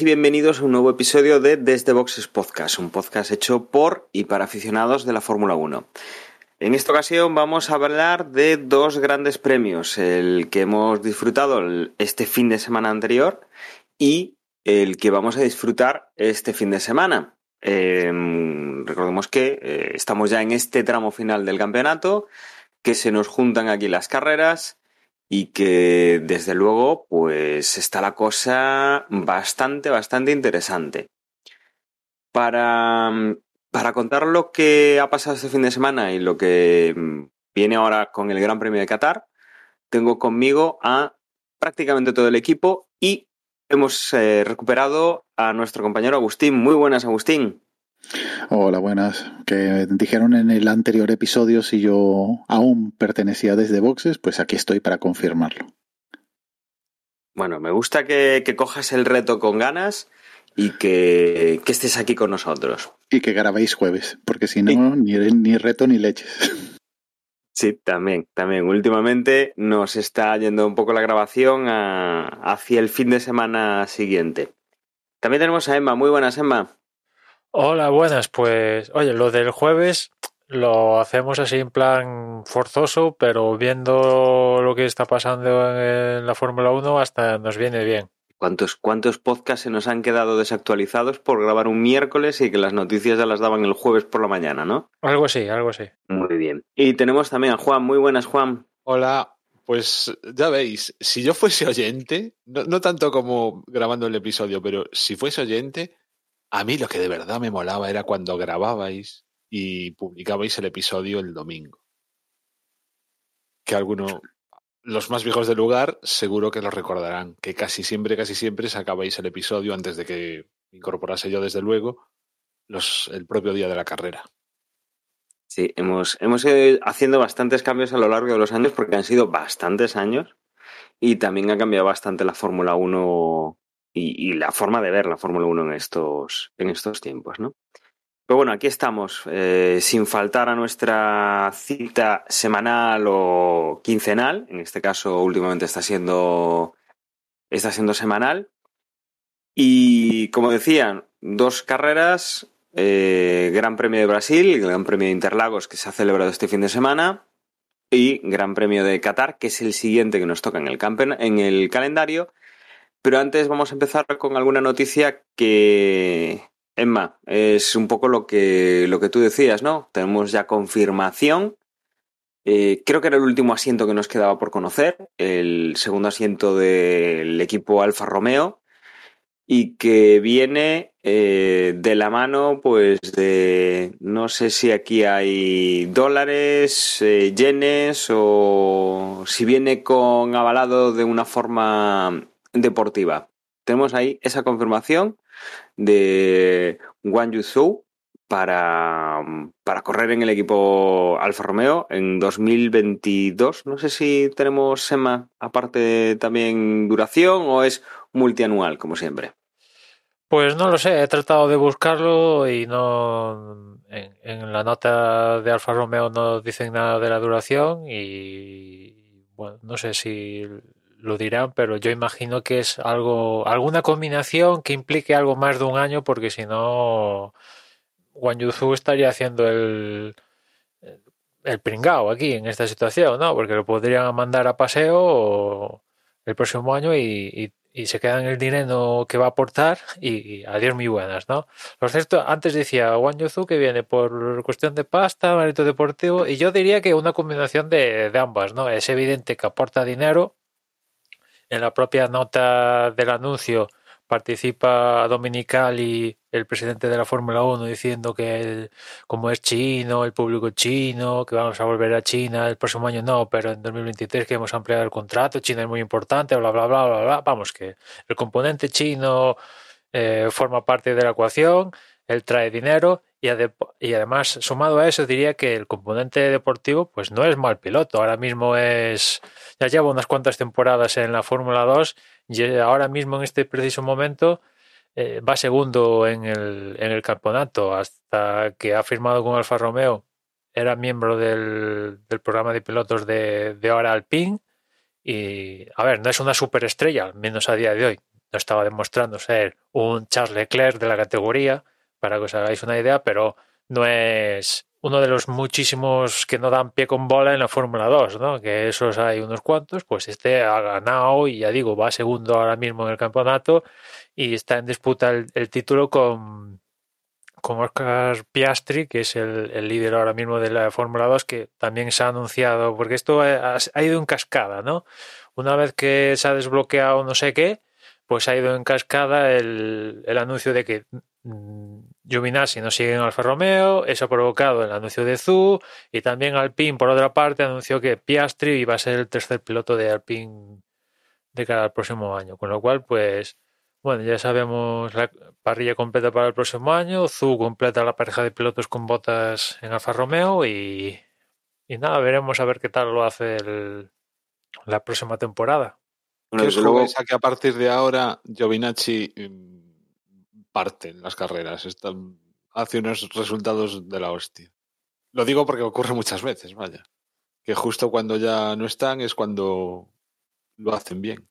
y bienvenidos a un nuevo episodio de Desde Boxes Podcast, un podcast hecho por y para aficionados de la Fórmula 1. En esta ocasión vamos a hablar de dos grandes premios, el que hemos disfrutado este fin de semana anterior y el que vamos a disfrutar este fin de semana. Em, recordemos que eh, estamos ya en este tramo final del campeonato, que se nos juntan aquí las carreras y que desde luego pues está la cosa bastante, bastante interesante. Para, para contar lo que ha pasado este fin de semana y lo que viene ahora con el Gran Premio de Qatar, tengo conmigo a prácticamente todo el equipo y hemos eh, recuperado a nuestro compañero Agustín. Muy buenas, Agustín. Hola, buenas. Que dijeron en el anterior episodio si yo aún pertenecía desde Boxes, pues aquí estoy para confirmarlo. Bueno, me gusta que, cojas el reto con ganas y que, estés aquí con nosotros. Y que grabéis jueves, porque si no, ni, ni reto ni leches. Sí, también, también. Últimamente nos está yendo un poco la grabación hacia el fin de semana siguiente. También tenemos a Emma. Muy buenas, Emma. Hola, buenas. Pues, oye, lo del jueves lo hacemos así en plan forzoso, pero viendo lo que está pasando en la Fórmula 1 hasta nos viene bien. ¿Cuántos, ¿Cuántos podcasts se nos han quedado desactualizados por grabar un miércoles y que las noticias ya las daban el jueves por la mañana, ¿no? Algo así, algo así. Muy bien. Y tenemos también a Juan. Muy buenas, Juan. Hola, pues ya veis, si yo fuese oyente, no, no, tanto como grabando el episodio, pero si fuese oyente, a mí lo que de verdad me molaba era cuando grababais y publicabais el episodio el domingo. Que alguno, los más viejos del lugar, seguro que lo recordarán, que casi siempre, casi siempre sacabais el episodio antes de que incorporase yo, desde luego, el propio día de la carrera. Sí, hemos, hemos ido haciendo bastantes cambios a lo largo de los años porque han sido bastantes años y también ha cambiado bastante la Fórmula 1 y, la forma de ver la Fórmula 1 en estos, en estos tiempos, ¿no? Pero bueno, aquí estamos, eh, sin faltar a nuestra cita semanal o quincenal, en este caso últimamente está siendo, está siendo semanal. Y como decían, dos carreras, eh, Gran Premio de Brasil, Gran Premio de Interlagos que se ha celebrado este fin de semana, y Gran Premio de Qatar, que es el siguiente que nos toca en el, en el calendario, pero antes vamos a empezar con alguna noticia que, Emma, es un poco lo que, lo que tú decías, ¿no? Tenemos ya confirmación. Eh, creo que era el último asiento que nos quedaba por conocer, el segundo asiento del equipo Alfa Romeo, y que viene eh, de la mano, pues, de no sé si aquí hay dólares, eh, yenes, o si viene con avalado de una forma deportiva. Tenemos ahí esa confirmación de Wang Yuzhou para, para correr en el equipo Alfa Romeo en 2022. No sé si tenemos SEMA aparte también duración o es multianual, como siempre. Pues no lo sé, he tratado de buscarlo y no en, en, la nota de Alfa Romeo no dicen nada de la duración y bueno, no sé si lo dirán, pero yo imagino que es algo, alguna combinación que implique algo más de un año, porque si no, Wang Yuzu estaría haciendo el, el pringao aquí en esta situación, ¿no? Porque lo podrían mandar a paseo el próximo año y, y, se quedan el dinero que va a aportar y, adiós muy buenas, ¿no? Lo cierto, antes decía Wang Yuzu que viene por cuestión de pasta, mérito deportivo, y yo diría que una combinación de, de ambas, ¿no? Es evidente que aporta dinero, en la propia nota del anuncio participa Dominical el presidente de la Fórmula 1 diciendo que como es chino, el público chino, que vamos a volver a China el próximo año no, pero en 2023 que hemos ampliado el contrato, China es muy importante, bla, bla, bla, bla, bla. Vamos, que el componente chino eh, forma parte de la ecuación, él trae dinero Y, ade- y además, sumado a eso, diría que el componente deportivo pues no es mal piloto. Ahora mismo es. Ya lleva unas cuantas temporadas en la Fórmula 2 y ahora mismo, en este preciso momento, eh, va segundo en el, en el campeonato. Hasta que ha firmado con Alfa Romeo, era miembro del, del programa de pilotos de, de ahora Alpine. Y, a ver, no es una superestrella, al menos a día de hoy. No estaba demostrando ser un Charles Leclerc de la categoría, para que os hagáis una idea, pero no es uno de los muchísimos que no dan pie con bola en la Fórmula 2, ¿no? Que esos hay unos cuantos, pues este ha ganado y ya digo, va segundo ahora mismo en el campeonato y está en disputa el, título con, con Oscar Piastri, que es el, el líder ahora mismo de la Fórmula 2, que también se ha anunciado, porque esto ha, ha ido en cascada, ¿no? Una vez que se ha desbloqueado no sé qué, pues ha ido en cascada el, el anuncio de que mm, Giovinazzi no sigue en Alfa Romeo, eso ha provocado el anuncio de Zu y también Alpine, por otra parte, anunció que Piastri iba a ser el tercer piloto de Alpine de cara al próximo año, con lo cual, pues, bueno, ya sabemos la parrilla completa para el próximo año, Zu completa la pareja de pilotos con botas en Alfa Romeo y, y nada, veremos a ver qué tal lo hace el, la próxima temporada. Bueno, ¿Qué os desde luego, jugáis a que a partir de ahora Giovinacci mm, parte en las carreras? Está- hace unos resultados de la hostia. Lo digo porque ocurre muchas veces, vaya. Que justo cuando ya no están es cuando lo hacen bien.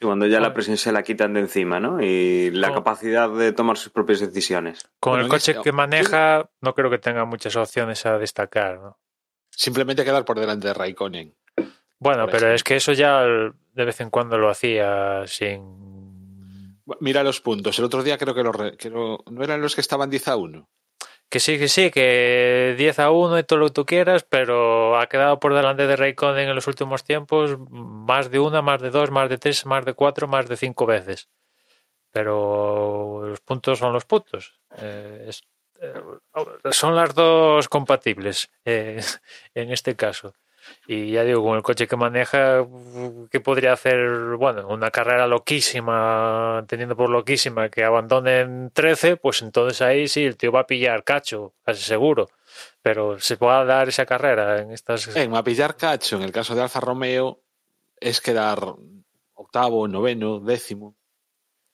cuando ya la presión se la quitan de encima, ¿no? Y la capacidad de tomar sus propias decisiones. Con Bueno, el coche este- que maneja, no creo que tenga muchas opciones a destacar, ¿no? Simplemente quedar por delante de Raikkonen. Bueno, pero ejemplo. es que eso ya de vez en cuando lo hacía sin... Mira los puntos. El otro día creo que, los re- que no eran los que estaban 10 a 1. Que sí, que sí, que 10 a 1 y todo lo que tú quieras, pero ha quedado por delante de Raikkonen en los últimos tiempos más de una, más de dos, más de tres, más de cuatro, más de cinco veces. Pero los puntos son los puntos. Eh, eh, son las dos compatibles eh, en este caso. Y ya digo, con el coche que maneja, ¿qué podría hacer? Bueno, una carrera loquísima, teniendo por loquísima que abandonen 13, pues entonces ahí sí, el tío va a pillar cacho, casi seguro. Pero se puede dar esa carrera en estas. En Mapillar Cacho, en el caso de Alfa Romeo, es quedar octavo, noveno, décimo.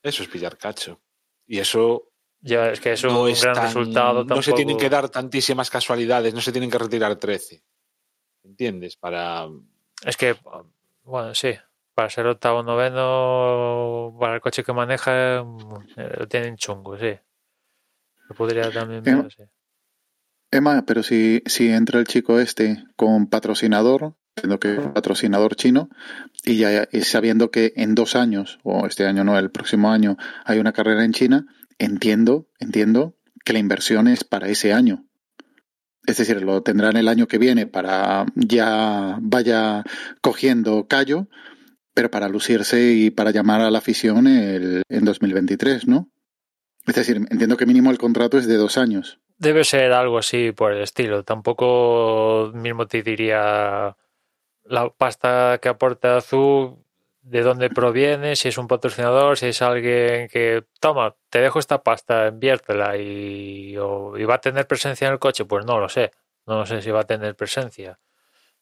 Eso es pillar cacho. Y eso Ya es que es un no es gran tan- resultado. No se tienen que dar tantísimas casualidades, no se tienen que retirar 13. ¿Entiendes? Para. Es que, bueno, sí, para ser octavo noveno, para el coche que maneja, eh, lo tienen chungo, sí. Lo podría también ver, sí. Emma, pero si, si entra el chico este con patrocinador, entiendo que patrocinador chino, y ya y sabiendo que en dos años, o este año no, el próximo año, hay una carrera en China, entiendo, entiendo que la inversión es para ese año. Es decir, lo tendrán el año que viene para ya vaya cogiendo callo, pero para lucirse y para llamar a la afición el, en 2023, ¿no? Es decir, entiendo que mínimo el contrato es de dos años. Debe ser algo así por el estilo. Tampoco mismo te diría la pasta que aporta Azul, de dónde proviene, si es un patrocinador, si es alguien que, toma, te dejo esta pasta, inviértela y, o- y va a tener presencia en el coche. Pues no lo sé. No sé si va a tener presencia.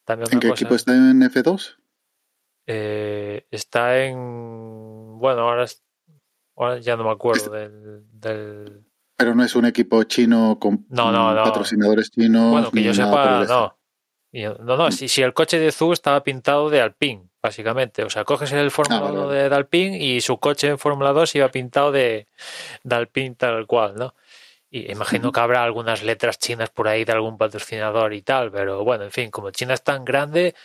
También ¿En qué cosa- equipo está en F2? Eh, está en. Bueno, ahora, es- ahora ya no me acuerdo del. del- Pero no es un equipo chino con No, no, mm, no. patrocinadores chinos. Bueno, que yo sepa, no. No, no, si, si el coche de Zu estaba pintado de Alpine, básicamente. O sea, coges el Fórmula Ah, vale, 1 vale. de, Alpine y su coche en Fórmula 2 iba pintado de, Alpine tal cual, ¿no? Y imagino que habrá algunas letras chinas por ahí de algún patrocinador y tal, pero bueno, en fin, como China es tan grande,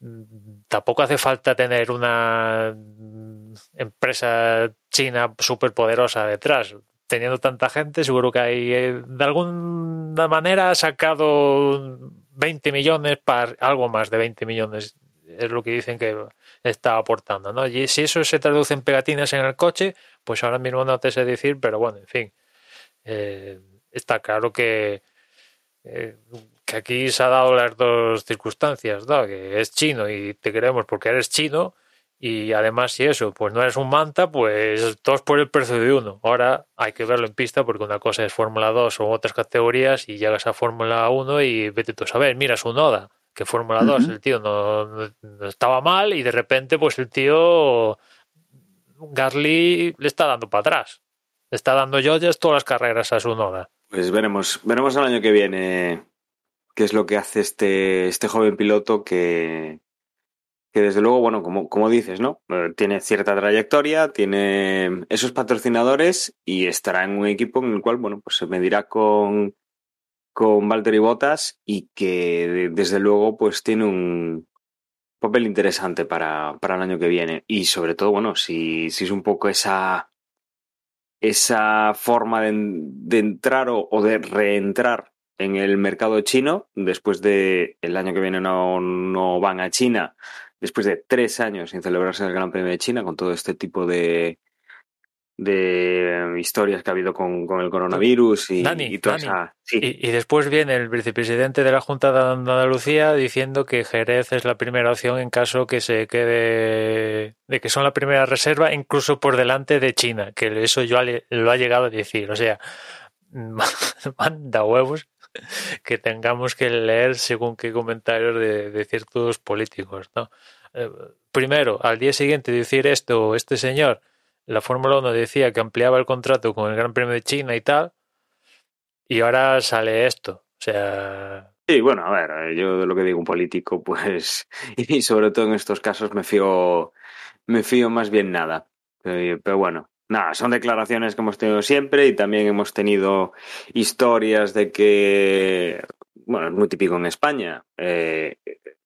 mm, tampoco hace falta tener una mm, empresa china súper poderosa detrás. Teniendo tanta gente, seguro que hay, eh, de alguna manera, ha sacado 20 millones para algo más de 20 millones. Es lo que dicen que está aportando, ¿no? Y si eso se traduce en pegatinas en el coche, pues ahora mismo no te sé decir, pero bueno, en fin. Eh, está claro que, eh, que aquí se ha dado las dos circunstancias, ¿no? Que es chino y te queremos porque eres chino Y además, si eso, pues no eres un manta, pues dos por el precio de uno. Ahora hay que verlo en pista porque una cosa es Fórmula 2 o otras categorías y llegas a Fórmula 1 y vete tú a saber, mira su Noda, que Fórmula 2 Ujú. el tío no, no- no estaba mal y de repente pues el tío Gasly le está dando para atrás. Le está dando joyas todas las carreras a su Noda. Pues veremos, veremos el año que viene qué es lo que hace este, este joven piloto que, que desde luego, bueno, como, como dices, ¿no? Tiene cierta trayectoria, tiene esos patrocinadores y estará en un equipo en el cual, bueno, pues se medirá con, con Valtteri Bottas y que de- desde luego pues tiene un papel interesante para, para el año que viene. Y sobre todo, bueno, si, si es un poco esa, esa forma de, de entrar o, o de reentrar en el mercado chino, después de el año que viene no, no van a China, después de tres años sin celebrarse el Gran Premio de China, con todo este tipo de, de historias que ha habido con, con el coronavirus y, Dani, y toda Dani, esa... Sí. Y, y después viene el vicepresidente de la Junta de Andalucía diciendo que Jerez es la primera opción en caso que se quede, de que son la primera reserva, incluso por delante de China, que eso yo lo ha llegado a decir. O sea, manda huevos que tengamos que leer según qué comentarios de, de ciertos políticos, ¿no? Eh, primero, al día siguiente de decir esto, este señor, la Fórmula 1 decía que ampliaba el contrato con el Gran Premio de China y tal, y ahora sale esto. O sea, Sí, bueno, a ver, yo de lo que digo un político, pues, y sobre todo en estos casos me fío, me fío más bien nada. Eh, Pero bueno, nada, son declaraciones que hemos tenido siempre y también hemos tenido historias de que, bueno, es muy típico en España, eh,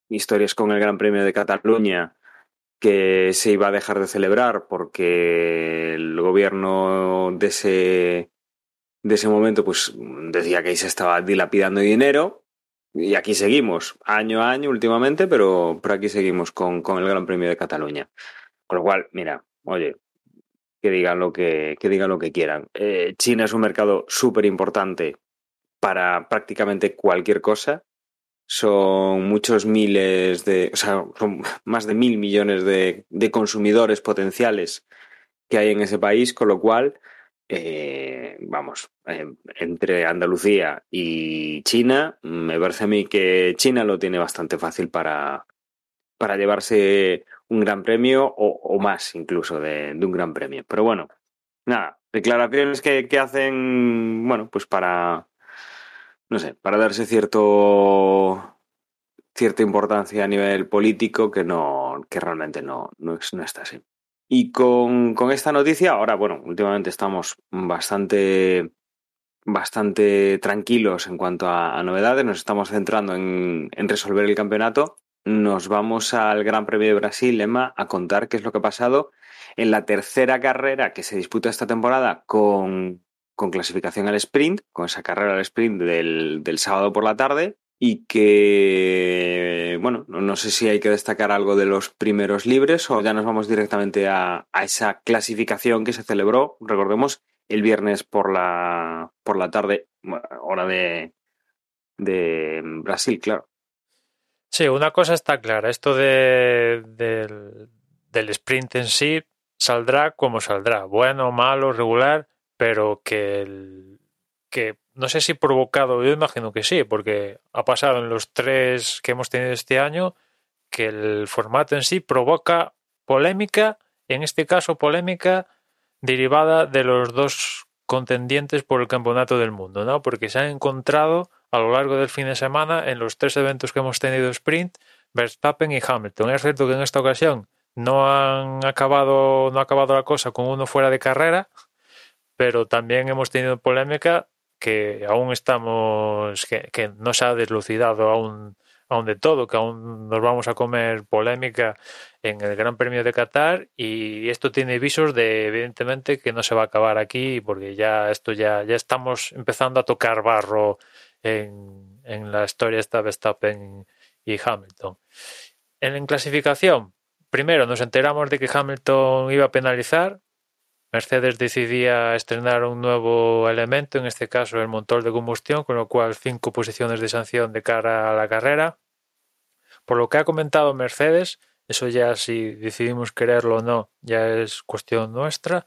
historias con el Gran Premio de Cataluña que se iba a dejar de celebrar porque el gobierno de ese, de ese momento pues decía que ahí se estaba dilapidando dinero y aquí seguimos, año a año últimamente, pero, pero aquí seguimos con, con el Gran Premio de Cataluña. Con lo cual, mira, oye, que digan lo que, que digan lo que quieran. Eh, China es un mercado súper importante para prácticamente cualquier cosa. Son muchos miles de, o sea, son más de mil millones de, de consumidores potenciales que hay en ese país, con lo cual, eh, vamos, eh, entre Andalucía y China, me parece a mí que China lo tiene bastante fácil para, para llevarse un gran premio o, o más incluso de, de un gran premio. Pero bueno, nada, declaraciones que, que hacen, bueno, pues para, no sé, para darse cierto cierta importancia a nivel político que no, que realmente no, no, es- no está así. Y con, con esta noticia, ahora, bueno, últimamente estamos bastante, bastante tranquilos en cuanto a, novedades, nos estamos centrando en, en resolver el campeonato. Nos vamos al Gran Premio de Brasil, Emma, a contar qué es lo que ha pasado en la tercera carrera que se disputa esta temporada con, con clasificación al sprint, con esa carrera al sprint del, del sábado por la tarde, y que, bueno, no, sé si hay que destacar algo de los primeros libres o ya nos vamos directamente a, a esa clasificación que se celebró, recordemos, el viernes por la, por la tarde, hora de, de Brasil, claro. Sí, una cosa está clara, esto de, del, del sprint en sí saldrá como saldrá, bueno, malo, regular, pero que, el- que no sé si provocado, yo imagino que sí, porque ha pasado en los tres que hemos tenido este año que el formato en sí provoca polémica, en este caso polémica derivada de los dos contendientes por el campeonato del mundo, ¿no? Porque se han encontrado a lo largo del fin de semana en los tres eventos que hemos tenido sprint, Verstappen y Hamilton. Es cierto que en esta ocasión no han acabado, no ha acabado la cosa con uno fuera de carrera, pero también hemos tenido polémica que aún estamos, que, que no se ha deslucidado aún, aún de todo, que aún nos vamos a comer polémica en el Gran Premio de Qatar y esto tiene visos de evidentemente que no se va a acabar aquí porque ya esto ya, ya estamos empezando a tocar barro en, en la historia esta Verstappen y Hamilton. En, en clasificación, primero nos enteramos de que Hamilton iba a penalizar. Mercedes decidía estrenar un nuevo elemento, en este caso el motor de combustión, con lo cual cinco posiciones de sanción de cara a la carrera. Por lo que ha comentado Mercedes, eso ya si decidimos quererlo o no, ya es cuestión nuestra,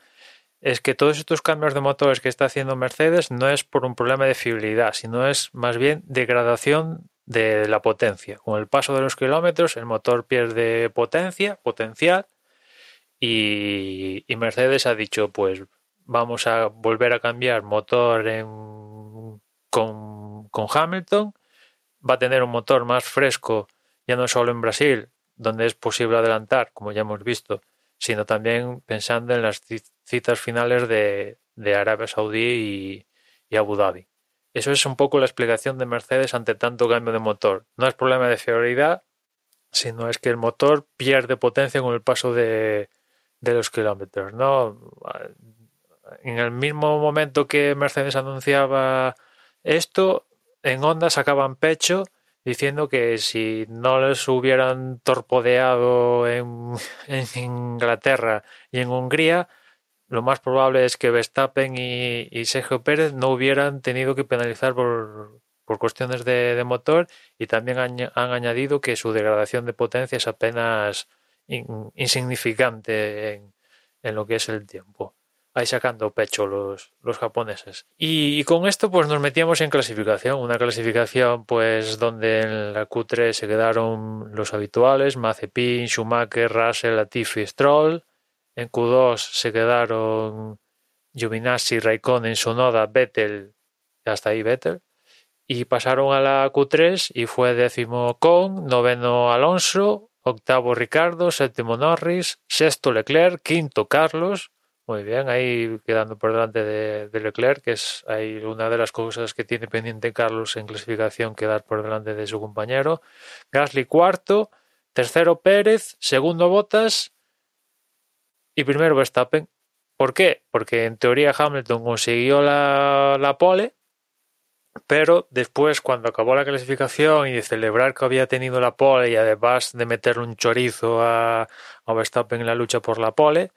es que todos estos cambios de motores que está haciendo Mercedes no es por un problema de fiabilidad, sino es más bien degradación de la potencia. Con el paso de los kilómetros, el motor pierde potencia, potencial, y, Mercedes ha dicho, pues vamos a volver a cambiar motor con, con Hamilton, va a tener un motor más fresco, ya no solo en Brasil, donde es posible adelantar, como ya hemos visto, sino también pensando en las citas finales de, Arabia Saudí y, Abu Dhabi. Eso es un poco la explicación de Mercedes ante tanto cambio de motor. No es problema de fiabilidad, sino es que el motor pierde potencia con el paso de, los kilómetros. ¿no? En el mismo momento que Mercedes anunciaba esto, en Honda sacaban pecho diciendo que si no les hubieran torpodeado en, Inglaterra y en Hungría, lo más probable es que Verstappen y, Sergio Pérez no hubieran tenido que penalizar por, cuestiones de, motor y también han, añadido que su degradación de potencia es apenas insignificante en lo que es el tiempo ahí sacando pecho los, los japoneses. Y, con esto pues nos metíamos en clasificación, una clasificación pues donde en la Q3 se quedaron los habituales, Mazepin, Schumacher, Russell, Latifi, Stroll. En Q2 se quedaron Giovinazzi, Raikkonen, Sonoda, Vettel, hasta ahí Vettel. Y pasaron a la Q3 y fue décimo Con, noveno Alonso, octavo Ricardo, séptimo Norris, sexto Leclerc, quinto Carlos, muy bien, ahí quedando por delante de, Leclerc, que es ahí una de las cosas que tiene pendiente Carlos en clasificación, quedar por delante de su compañero. Gasly cuarto, tercero Pérez, segundo Bottas y primero Verstappen. ¿Por qué? Porque en teoría Hamilton consiguió la, la pole, pero después cuando acabó la clasificación y de celebrar que había tenido la pole y además de meterle un chorizo a, a Verstappen en la lucha por la pole,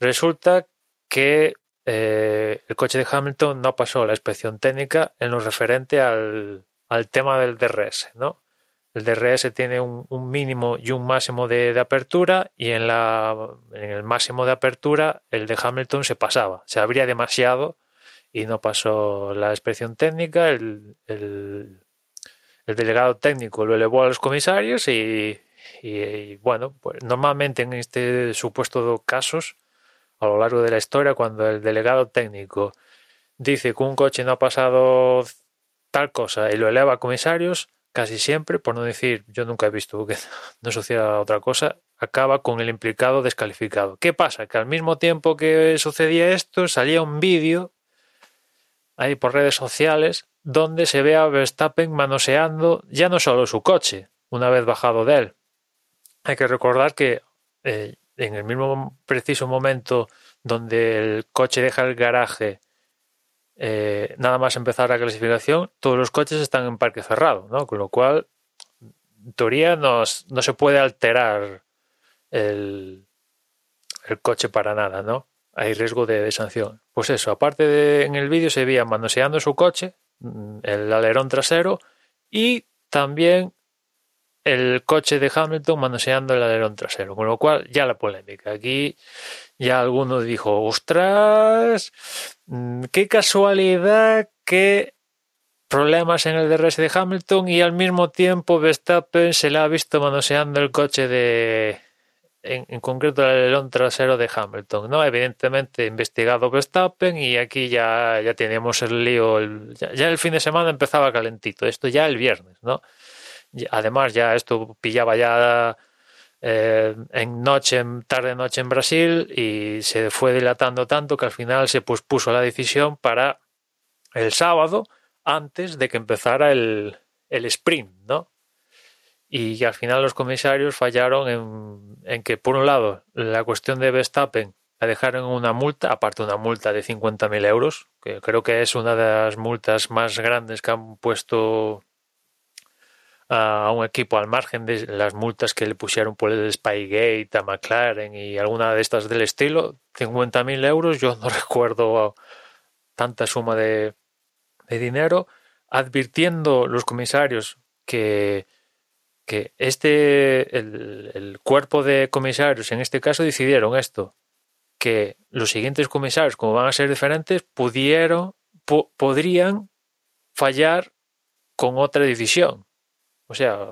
Resulta que eh, el coche de Hamilton no pasó la inspección técnica en lo referente al, tema del DRS, ¿no? El DRS tiene un, mínimo y un máximo de, apertura y en, la, en el máximo de apertura el de Hamilton se pasaba, se abría demasiado y no pasó la inspección técnica, el, el, delegado técnico lo elevó a los comisarios y, y, bueno, pues normalmente en este supuesto casos a lo largo de la historia cuando el delegado técnico dice que un coche no ha pasado tal cosa y lo eleva a comisarios, casi siempre, por no decir, yo nunca he visto que no suceda otra cosa, acaba con el implicado descalificado. ¿Qué pasa? Que al mismo tiempo que sucedía esto, salía un vídeo ahí por redes sociales donde se ve a Verstappen manoseando ya no solo su coche, una vez bajado de él. Hay que recordar que eh, en el mismo preciso momento donde el coche deja el garaje, eh, nada más empezar la clasificación, todos los coches están en parque cerrado, ¿no? Con lo cual, en teoría, no, se puede alterar el, el, coche para nada, ¿no? Hay riesgo de, sanción. Pues eso, aparte de en el vídeo se veía manoseando su coche, mm, el alerón trasero y también el coche de Hamilton manoseando el alerón trasero, con lo cual ya la polémica. Aquí ya alguno dijo, ostras, mm, qué casualidad que problemas en el DRS de Hamilton y al mismo tiempo Verstappen se le ha visto manoseando el coche de, en, concreto el alerón trasero de Hamilton, ¿no? Evidentemente investigado Verstappen y aquí ya, ya teníamos el lío, ya, ya, el fin de semana empezaba calentito, esto ya el viernes, ¿no? Además, ya esto pillaba ya eh, en noche, tarde noche en Brasil y se fue dilatando tanto que al final se pospuso la decisión para el sábado antes de que empezara el, el sprint, ¿no? Y al final los comisarios fallaron en, en, que, por un lado, la cuestión de Verstappen la dejaron una multa, aparte una multa de 50.000 euros, que creo que es una de las multas más grandes que han puesto a un equipo al margen de las multas que le pusieron por el Spygate a McLaren y alguna de estas del estilo, 50.000 euros, yo no recuerdo tanta suma de, de dinero, advirtiendo los comisarios que que este, el, el cuerpo de comisarios en este caso decidieron esto, que los siguientes comisarios, como van a ser diferentes, pudieron, po- podrían fallar con otra decisión. O sea,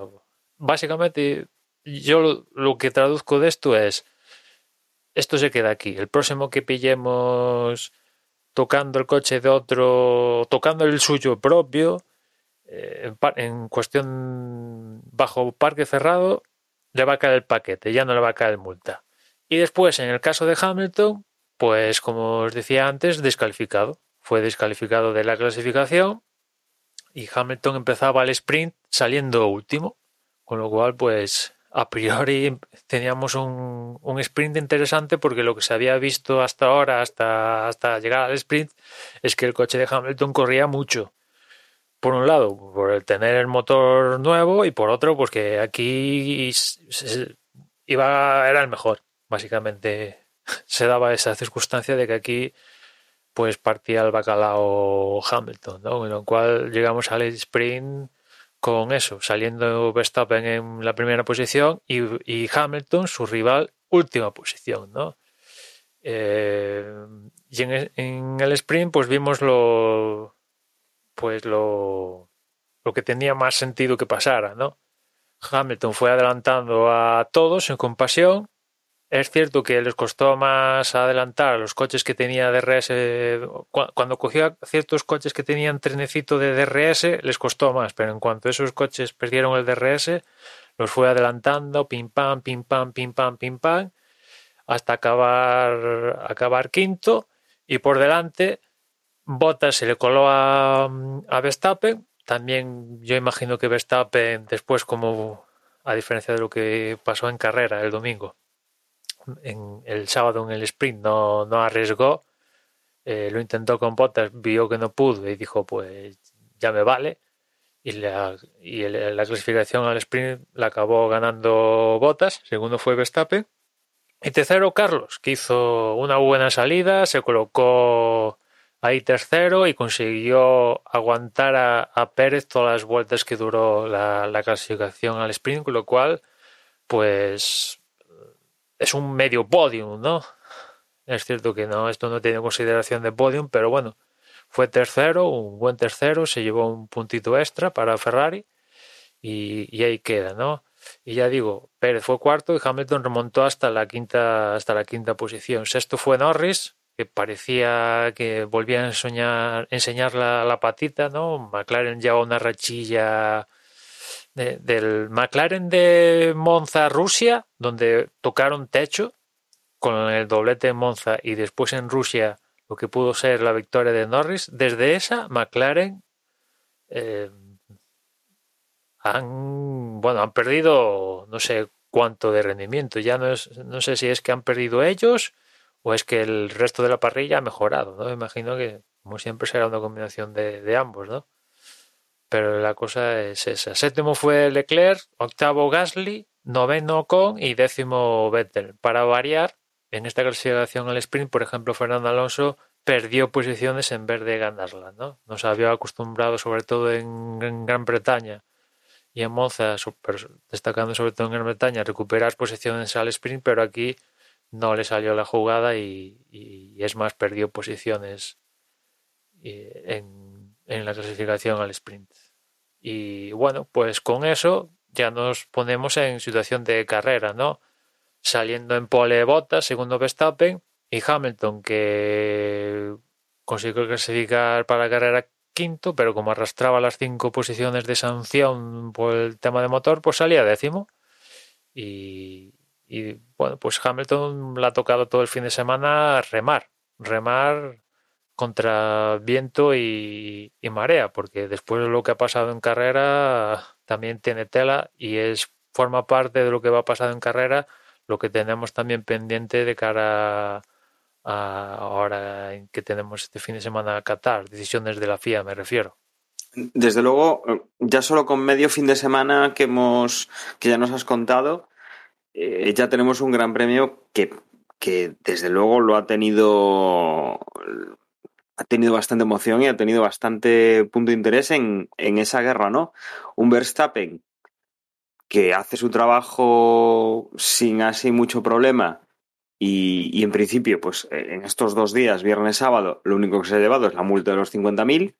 básicamente yo lo, lo que traduzco de esto es, esto se queda aquí. El próximo que pillemos tocando el coche de otro, tocando el suyo propio, eh, en, en cuestión bajo parque cerrado, le va a caer el paquete, ya no le va a caer multa. Y después, en el caso de Hamilton, pues como os decía antes, descalificado. Fue descalificado de la clasificación y Hamilton empezaba el sprint saliendo último, con lo cual, pues a priori teníamos un, un sprint interesante porque lo que se había visto hasta ahora, hasta, hasta llegar al sprint, es que el coche de Hamilton corría mucho. Por un lado, por el tener el motor nuevo y por otro, pues que aquí iba, era el mejor. Básicamente se daba esa circunstancia de que aquí pues partía el bacalao Hamilton, ¿no? En lo cual llegamos al sprint con eso, saliendo Verstappen en la primera posición y, Hamilton, su rival, última posición, ¿no? Eh, y en, en el sprint, pues vimos lo, pues lo, lo que tenía más sentido que pasara, ¿no? Hamilton fue adelantando a todos en compasión. Es cierto que les costó más adelantar a los coches que tenía DRS. cu- Cuando cogió ciertos coches que tenían trenecito de DRS, les costó más, pero en cuanto esos coches perdieron el DRS, los fue adelantando, pim pam, pim pam, pim pam, pim pam, hasta acabar, acabar quinto. Y por delante, Bottas se le coló a, a Verstappen. También yo imagino que Verstappen, después, como a diferencia de lo que pasó en carrera el domingo, en el sábado en el sprint no, no arriesgó, eh, lo intentó con Bottas, vio que no pudo y dijo, pues ya me vale. Y la, y la clasificación al sprint la acabó ganando Bottas, segundo fue Verstappen. Y tercero, Carlos, que hizo una buena salida, se colocó ahí tercero y consiguió aguantar a, Pérez todas las vueltas que duró la, la clasificación al sprint, con lo cual, pues es un medio podium, ¿no? Es cierto que no, esto no tiene consideración de podium, pero bueno, fue tercero, un buen tercero, se llevó un puntito extra para Ferrari y, y ahí queda, ¿no? Y ya digo, Pérez fue cuarto y Hamilton remontó hasta la quinta, hasta la quinta posición. Sexto fue Norris, que parecía que volvía a enseñar, enseñar la, la patita, ¿no? McLaren lleva una rachilla de- del McLaren de Monza, Rusia, donde tocaron techo con el doblete en Monza y después en Rusia lo que pudo ser la victoria de Norris. Desde esa, McLaren eh, han, bueno, han perdido no sé cuánto de rendimiento. Ya no, es, no sé si es que han perdido ellos o es que el resto de la parrilla ha mejorado, ¿no? Me imagino que, como siempre, será una combinación de, ambos, ¿no? Pero la cosa es esa. Séptimo fue Leclerc, octavo Gasly, noveno Ocon y décimo Vettel. Para variar, en esta clasificación al sprint, por ejemplo, Fernando Alonso perdió posiciones en vez de ganarlas, ¿no? Nos había acostumbrado, sobre todo en, Gran Bretaña y en Monza, destacando sobre todo en Gran Bretaña, recuperar posiciones al sprint, pero aquí no le salió la jugada y, es más, perdió posiciones eh, en, en la clasificación al sprint. Y bueno, pues con eso ya nos ponemos en situación de carrera, ¿no? Saliendo en pole Bottas, segundo Verstappen, y Hamilton, que consiguió clasificar para la carrera quinto, pero como arrastraba las cinco posiciones de sanción por el tema de motor, pues salía décimo. Y, y bueno, pues Hamilton le ha tocado todo el fin de semana remar, remar contra viento y, marea, porque después de lo que ha pasado en carrera también tiene tela y es forma parte de lo que va a pasar en carrera, lo que tenemos también pendiente de cara a ahora que tenemos este fin de semana a Qatar, decisiones de la FIA me refiero. Desde luego, ya solo con medio fin de semana que hemos, que ya nos has contado, eh, ya tenemos un gran premio que, que desde luego lo ha tenido ha tenido bastante emoción y ha tenido bastante punto de interés en, en esa guerra, ¿no? Un Verstappen que hace su trabajo sin así mucho problema y, y en principio, pues en estos dos días, viernes, sábado, lo único que se ha llevado es la multa de los 50.000,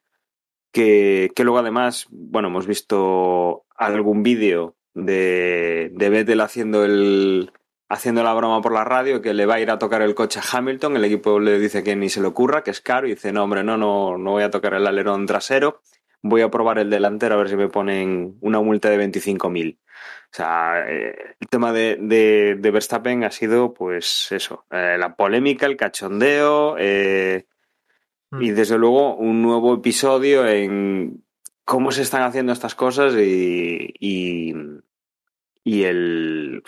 que, que luego además, bueno, hemos visto algún vídeo de, de Vettel haciendo el, haciendo la broma por la radio que le va a ir a tocar el coche a Hamilton, el equipo le dice que ni se le ocurra, que es caro, y dice, no, hombre, no, no, no voy a tocar el alerón trasero, voy a probar el delantero a ver si me ponen una multa de 25.000. O sea, eh, el tema de, de, de, Verstappen ha sido, pues eso, eh, la polémica, el cachondeo eh, mm. y desde luego un nuevo episodio en cómo se están haciendo estas cosas y, y, y el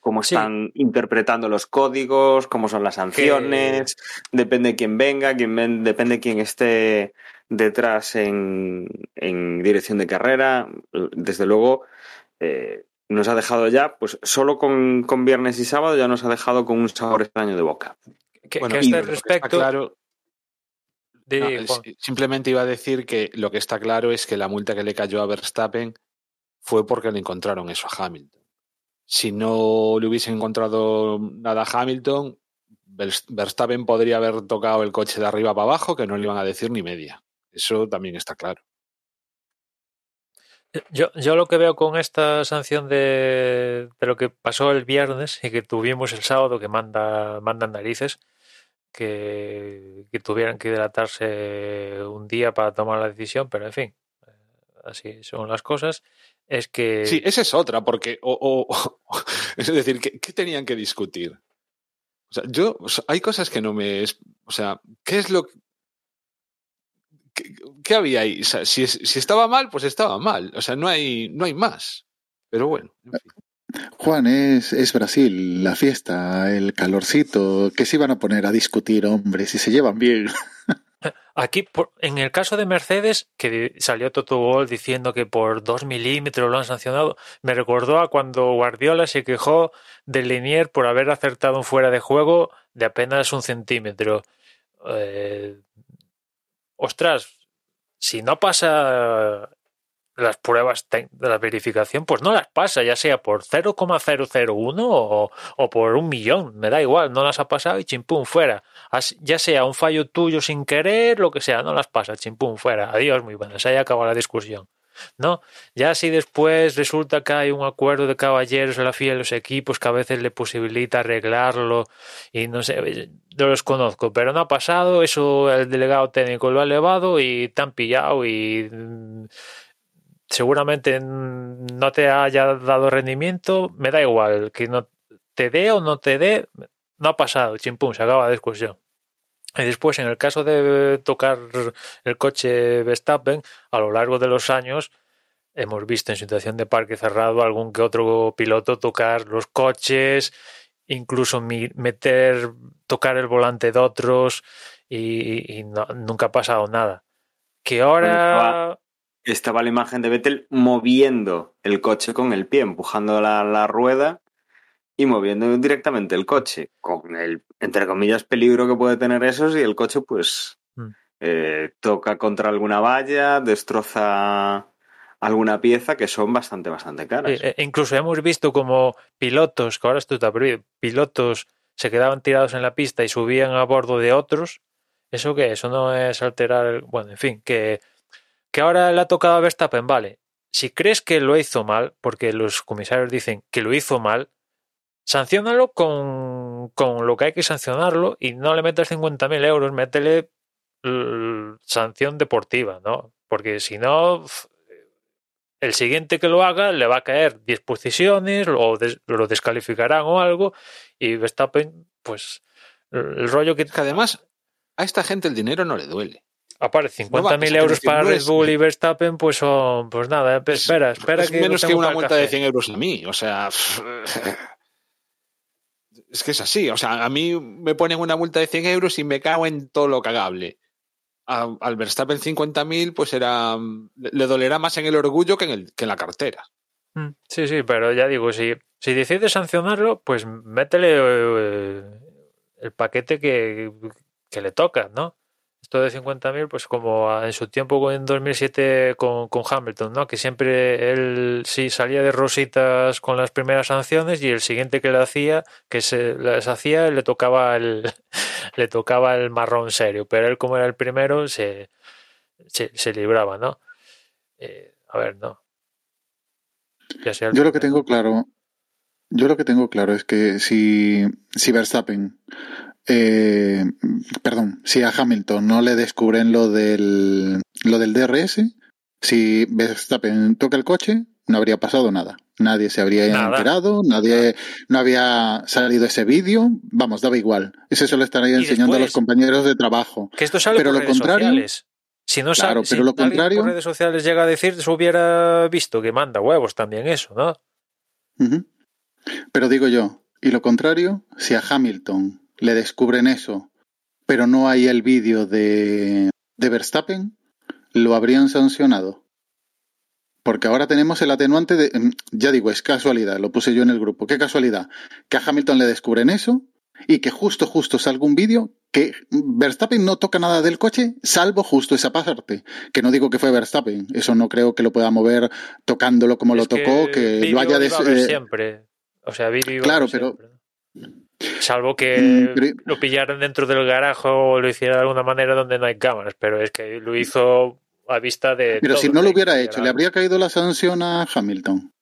cómo están sí. interpretando los códigos, cómo son las sanciones, que... depende de quién venga, quién ven, depende de quién esté detrás en, en, dirección de carrera. Desde luego, eh, nos ha dejado ya, pues solo con, con, viernes y sábado ya nos ha dejado con un sabor extraño de boca. Que, bueno, que este respecto... Claro, no, simplemente iba a decir que lo que está claro es que la multa que le cayó a Verstappen fue porque le encontraron eso a Hamilton si no le hubiese encontrado nada a Hamilton, Verstappen podría haber tocado el coche de arriba para abajo, que no le iban a decir ni media. Eso también está claro. Yo, yo lo que veo con esta sanción de, de, lo que pasó el viernes y que tuvimos el sábado, que manda, mandan narices, que, que tuvieran que hidratarse un día para tomar la decisión, pero en fin, así son las cosas es que... Sí, esa es otra, porque... O, o, o es decir, ¿qué, ¿qué, tenían que discutir? O sea, yo... O sea, hay cosas que no me... O sea, ¿qué es lo... ¿Qué, qué había ahí? O sea, si, si, estaba mal, pues estaba mal. O sea, no hay, no hay más. Pero bueno, en fin. Juan, es, es Brasil, la fiesta, el calorcito. ¿Qué se iban a poner a discutir, hombre, si se llevan bien? Aquí, en el caso de Mercedes, que salió Toto Wolff diciendo que por dos milímetros lo han sancionado, me recordó a cuando Guardiola se quejó del Linier por haber acertado un fuera de juego de apenas un centímetro. Eh, ostras, si no pasa las pruebas de la verificación, pues no las pasa, ya sea por 0,001 o, por un millón, me da igual, no las ha pasado y chimpum, fuera. Ya sea un fallo tuyo sin querer, lo que sea, no las pasa, chimpum, fuera. Adiós, muy buenas, ahí acaba la discusión. ¿No? Ya si después resulta que hay un acuerdo de caballeros en la FIA de los equipos que a veces le posibilita arreglarlo y no sé, yo los conozco, pero no ha pasado, eso el delegado técnico lo ha elevado y te han pillado y seguramente no te haya dado rendimiento, me da igual, que no te dé o no te dé, no ha pasado, chimpum, se acaba la discusión. Y después, en el caso de tocar el coche Verstappen, a lo largo de los años, hemos visto en situación de parque cerrado algún que otro piloto tocar los coches, incluso meter, tocar el volante de otros, y, y no, nunca ha pasado nada. Que ahora estaba la imagen de Vettel moviendo el coche con el pie, empujando la, la, rueda y moviendo directamente el coche, con el, entre comillas, peligro que puede tener eso si el coche, pues, mm. eh, toca contra alguna valla, destroza alguna pieza que son bastante, bastante caras. Eh, incluso hemos visto como pilotos, que ahora esto está prohibido, pilotos se quedaban tirados en la pista y subían a bordo de otros. ¿Eso qué? Eso no es alterar, el... bueno, en fin, que que ahora le ha tocado a Verstappen, vale. Si crees que lo hizo mal, porque los comisarios dicen que lo hizo mal, sancionalo con, con lo que hay que sancionarlo y no le metas 50.000 euros, métele sanción deportiva, ¿no? Porque si no, el siguiente que lo haga le va a caer 10 posiciones o lo descalificarán o algo y Verstappen, pues el rollo que... que además a esta gente el dinero no le duele. Aparte, 50.000 no euros para Red Bull y Verstappen, pues son, pues nada, espera, espera es que menos que una multa de 100 euros a mí, o sea, es que es así, o sea, a mí me ponen una multa de 100 euros y me cago en todo lo cagable. A, al Verstappen 50.000, pues era, le dolerá más en el orgullo que en, el, que en la cartera. Mm, sí, sí, pero ya digo, si, si decides sancionarlo, pues métele eh, el paquete que, que le toca, ¿no? Esto de 50.000, pues como en su tiempo en 2007 con, con Hamilton, ¿no? Que siempre él sí salía de rositas con las primeras sanciones y el siguiente que le hacía, que se las hacía, le tocaba el, le tocaba el marrón serio. Pero él, como era el primero, se, se, se libraba, ¿no? Eh, a ver, no. Ya sea el Yo lo que tengo claro, yo lo que tengo claro es que si, si Verstappen, eh, perdón, si a Hamilton no le descubren lo del, lo del DRS, si Verstappen toca el coche, no habría pasado nada. Nadie se habría Nada. enterado, nadie, no había salido ese vídeo, vamos, daba igual. Ese se lo estaría enseñando a los compañeros de trabajo. Que esto sale Pero por lo redes contrario- sociales. Si no Claro, sale, pero si lo contrario- por redes sociales llega a decir, se hubiera visto que manda huevos también eso, ¿no? Pero digo yo, y lo contrario, si a Hamilton le descubren eso, pero no hay el vídeo de, de Verstappen, lo habrían sancionado. Porque ahora tenemos el atenuante de, mm, ya digo, es casualidad, lo puse yo en el grupo. ¿Qué casualidad? Que a Hamilton le descubren eso y que justo, justo salga un vídeo que Verstappen no toca nada del coche, salvo justo esa parte. Que no digo que fue Verstappen, eso no creo que lo pueda mover tocándolo como lo Es tocó, que lo haya des- eh, siempre. O sea, vídeo Claro, pero-. Salvo que Mm, pero- lo pillaran dentro del garaje o lo hiciera de alguna manera donde no hay cámaras, pero es que lo hizo a vista de. Pero si no lo hubiera hecho, ¿le habría caído la sanción a Hamilton?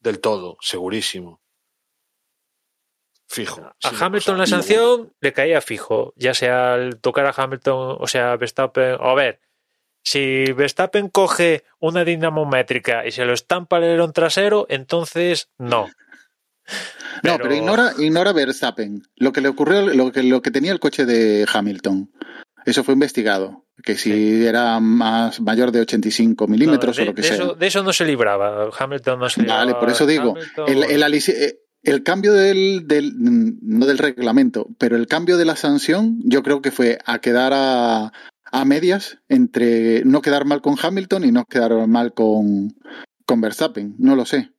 Del todo, segurísimo. Fijo. A Hamilton la sanción le caía fijo, ya sea al tocar a Hamilton, o sea, Verstappen. O a ver, si Verstappen coge una dinamométrica y se lo estampa al alerón trasero, entonces no. No, pero ignora, ignora Verstappen. Lo que le ocurrió, lo que, lo que tenía el coche de Hamilton. Eso fue investigado. Que si era más mayor de 85 milímetros No, de, o lo que de sea. eso, de eso no se libraba. Hamilton no se libraba. Vale, por eso digo, Hamilton- el, el eh, el cambio del, del- no del reglamento, pero el cambio de la sanción, yo creo que fue a quedar a, a medias entre no quedar mal con Hamilton y no quedar mal con, con Verstappen. No lo sé.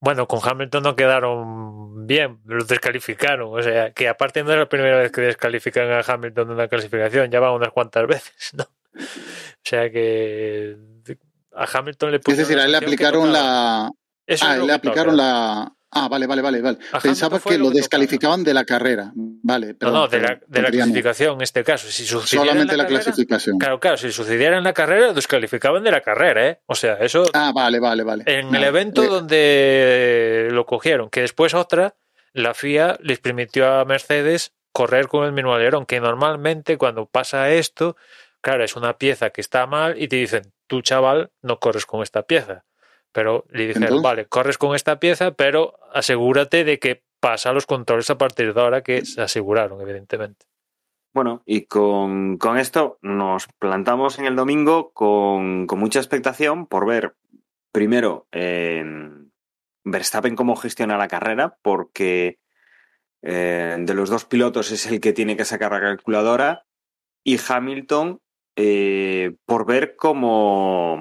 Bueno, con Hamilton no quedaron bien, lo descalificaron. O sea, que aparte no es la primera vez que descalifican a Hamilton de una clasificación, ya van unas cuantas veces, ¿no? O sea que a Hamilton le Es pusieron decir, la a él le aplicaron la, Eso Ah, es le aplicaron toca. la. Ah, vale, vale, vale, vale. Pensaba que lo que descalificaban de la carrera. Vale, No, perdón, no, de la, de la clasificación en este caso. Si Solamente la, la carrera- clasificación. Claro, claro, si sucediera en la carrera, lo descalificaban de la carrera, ¿eh? O sea, eso Ah, vale, vale, vale. en el evento donde lo cogieron, que después otra, la FIA les permitió a Mercedes correr con el mismo alerón, que normalmente cuando pasa esto, claro, es una pieza que está mal y te dicen, tú chaval, no corres con esta pieza. Pero le dijeron, Entonces- vale, corres con esta pieza, pero asegúrate de que pasa los controles a partir de ahora que se aseguraron, evidentemente. Bueno, y con, con esto nos plantamos en el domingo con, con mucha expectación por ver, primero, eh, Verstappen cómo gestiona la carrera, porque eh, de los dos pilotos es el que tiene que sacar la calculadora, y Hamilton eh, por ver cómo,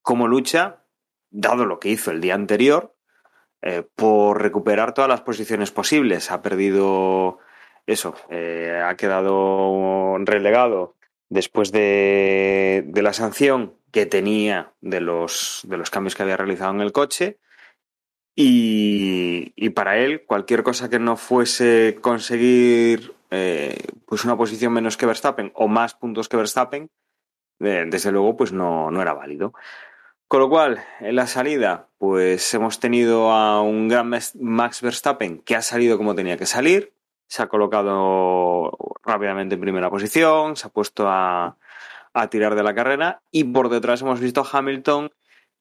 cómo lucha, dado lo que hizo el día anterior, eh, por recuperar todas las posiciones posibles. Ha perdido eso, eh, ha quedado relegado después de, la sanción que tenía de los, de los cambios que había realizado en el coche. Y, para él, cualquier cosa que no fuese conseguir eh, pues una posición menos que Verstappen o más puntos que Verstappen, desde luego, pues no era válido. Con lo cual, en la salida, pues hemos tenido a un gran Max Verstappen que ha salido como tenía que salir, se ha colocado rápidamente en primera posición, se ha puesto a, a tirar de la carrera y por detrás hemos visto a Hamilton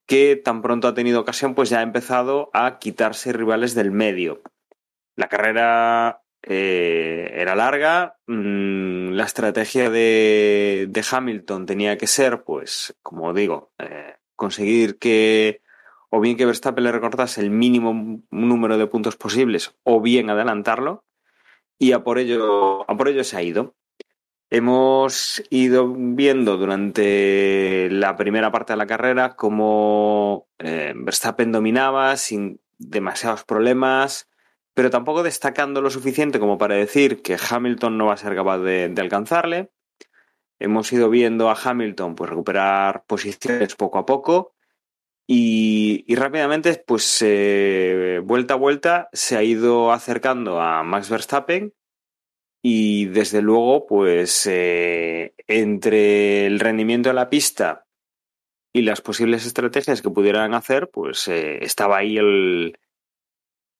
que tan pronto ha tenido ocasión, pues ya ha empezado a quitarse rivales del medio. La carrera eh, era larga, mm, la estrategia de, de Hamilton tenía que ser, pues, como digo, eh, conseguir que o bien que Verstappen le recortase el mínimo número de puntos posibles o bien adelantarlo y a por ello, a por ello se ha ido. Hemos ido viendo durante la primera parte de la carrera cómo eh, Verstappen dominaba sin demasiados problemas, pero tampoco destacando lo suficiente como para decir que Hamilton no va a ser capaz de, de alcanzarle. Hemos ido viendo a Hamilton pues, recuperar posiciones poco a poco y, rápidamente, pues eh, vuelta a vuelta, se ha ido acercando a Max Verstappen y desde luego, pues eh, entre el rendimiento de la pista y las posibles estrategias que pudieran hacer, pues eh, estaba ahí el,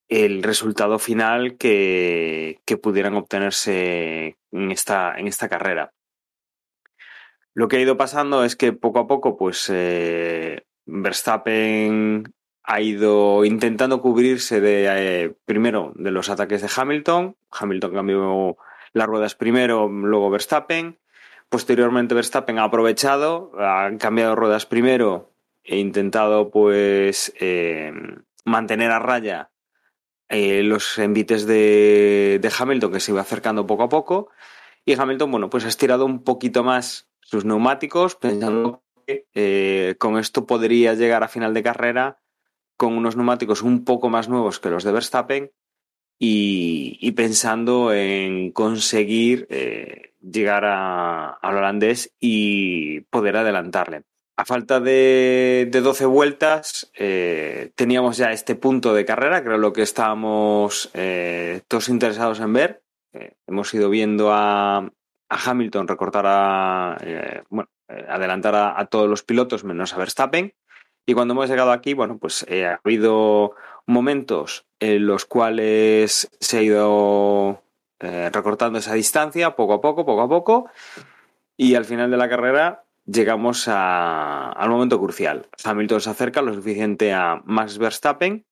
el resultado final que, que pudieran obtenerse en esta, en esta carrera. Lo que ha ido pasando es que poco a poco, pues eh, Verstappen ha ido intentando cubrirse de eh, primero de los ataques de Hamilton. Hamilton cambió las ruedas primero, luego Verstappen. Posteriormente Verstappen ha aprovechado, ha cambiado ruedas primero e intentado pues eh, mantener a raya los envites de, de, Hamilton que se iba acercando poco a poco. Y Hamilton, bueno, pues ha estirado un poquito más sus neumáticos pensando que eh, con esto podría llegar a final de carrera con unos neumáticos un poco más nuevos que los de Verstappen y, pensando en conseguir eh, llegar a, al holandés y poder adelantarle. A falta de, de 12 vueltas, eh, teníamos ya este punto de carrera, era lo que estábamos todos interesados en ver. Hemos ido viendo a, a Hamilton recortar a, eh, bueno, eh, adelantar a, todos los pilotos menos a Verstappen. Y cuando hemos llegado aquí, bueno, pues eh, ha habido momentos en los cuales se ha ido recortando esa distancia poco a poco, poco a poco. Y al final de la carrera, llegamos a, al momento crucial. Hamilton se acerca lo suficiente a Max Verstappen.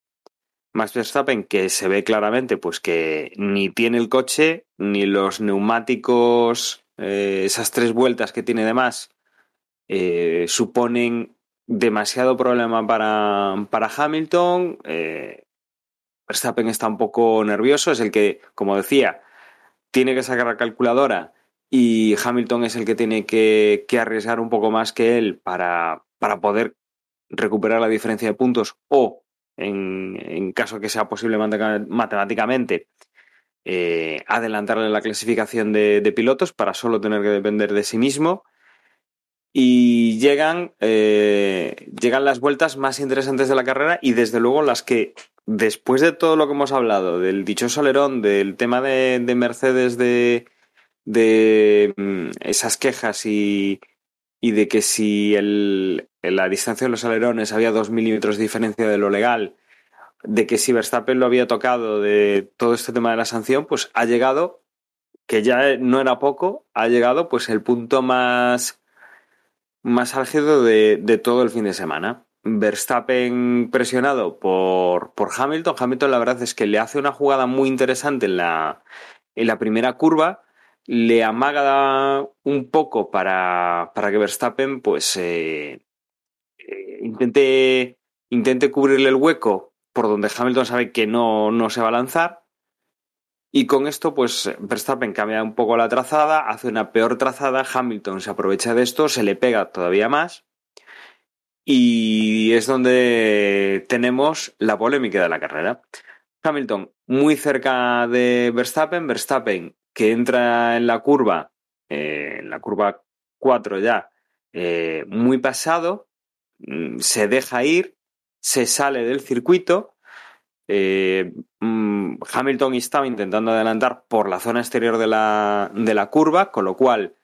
Max Verstappen que se ve claramente pues que ni tiene el coche ni los neumáticos, eh, esas tres vueltas que tiene de más, eh, suponen demasiado problema para, para Hamilton. Eh, Verstappen está un poco nervioso, es el que, como decía, tiene que sacar la calculadora y Hamilton es el que tiene que, que arriesgar un poco más que él para, para, poder recuperar la diferencia de puntos o, en, caso que sea posible matemáticamente, eh, adelantarle la clasificación de, de, pilotos para solo tener que depender de sí mismo. Y llegan, eh, llegan las vueltas más interesantes de la carrera y desde luego las que, después de todo lo que hemos hablado, del dichoso alerón, del tema de, de Mercedes de, de mm, esas quejas y, y de que si el, la distancia de los alerones había dos milímetros de diferencia de lo legal, de que si Verstappen lo había tocado de todo este tema de la sanción, pues ha llegado, que ya no era poco, ha llegado pues el punto más, más álgido de, de todo el fin de semana. Verstappen presionado por, por Hamilton. Hamilton la verdad es que le hace una jugada muy interesante en la, en la primera curva, le amaga un poco para, para que Verstappen pues eh, eh, intente, intente cubrirle el hueco por donde Hamilton sabe que no, no se va a lanzar. Y con esto, pues Verstappen cambia un poco la trazada, hace una peor trazada, Hamilton se aprovecha de esto, se le pega todavía más. Y es donde tenemos la polémica de la carrera. Hamilton muy cerca de Verstappen, Verstappen que entra en la curva, eh, en la curva 4 ya, eh, muy pasado, mm, se deja ir, se sale del circuito. Eh, mm, Hamilton estaba intentando adelantar por la zona exterior de la, de la curva, con lo cual,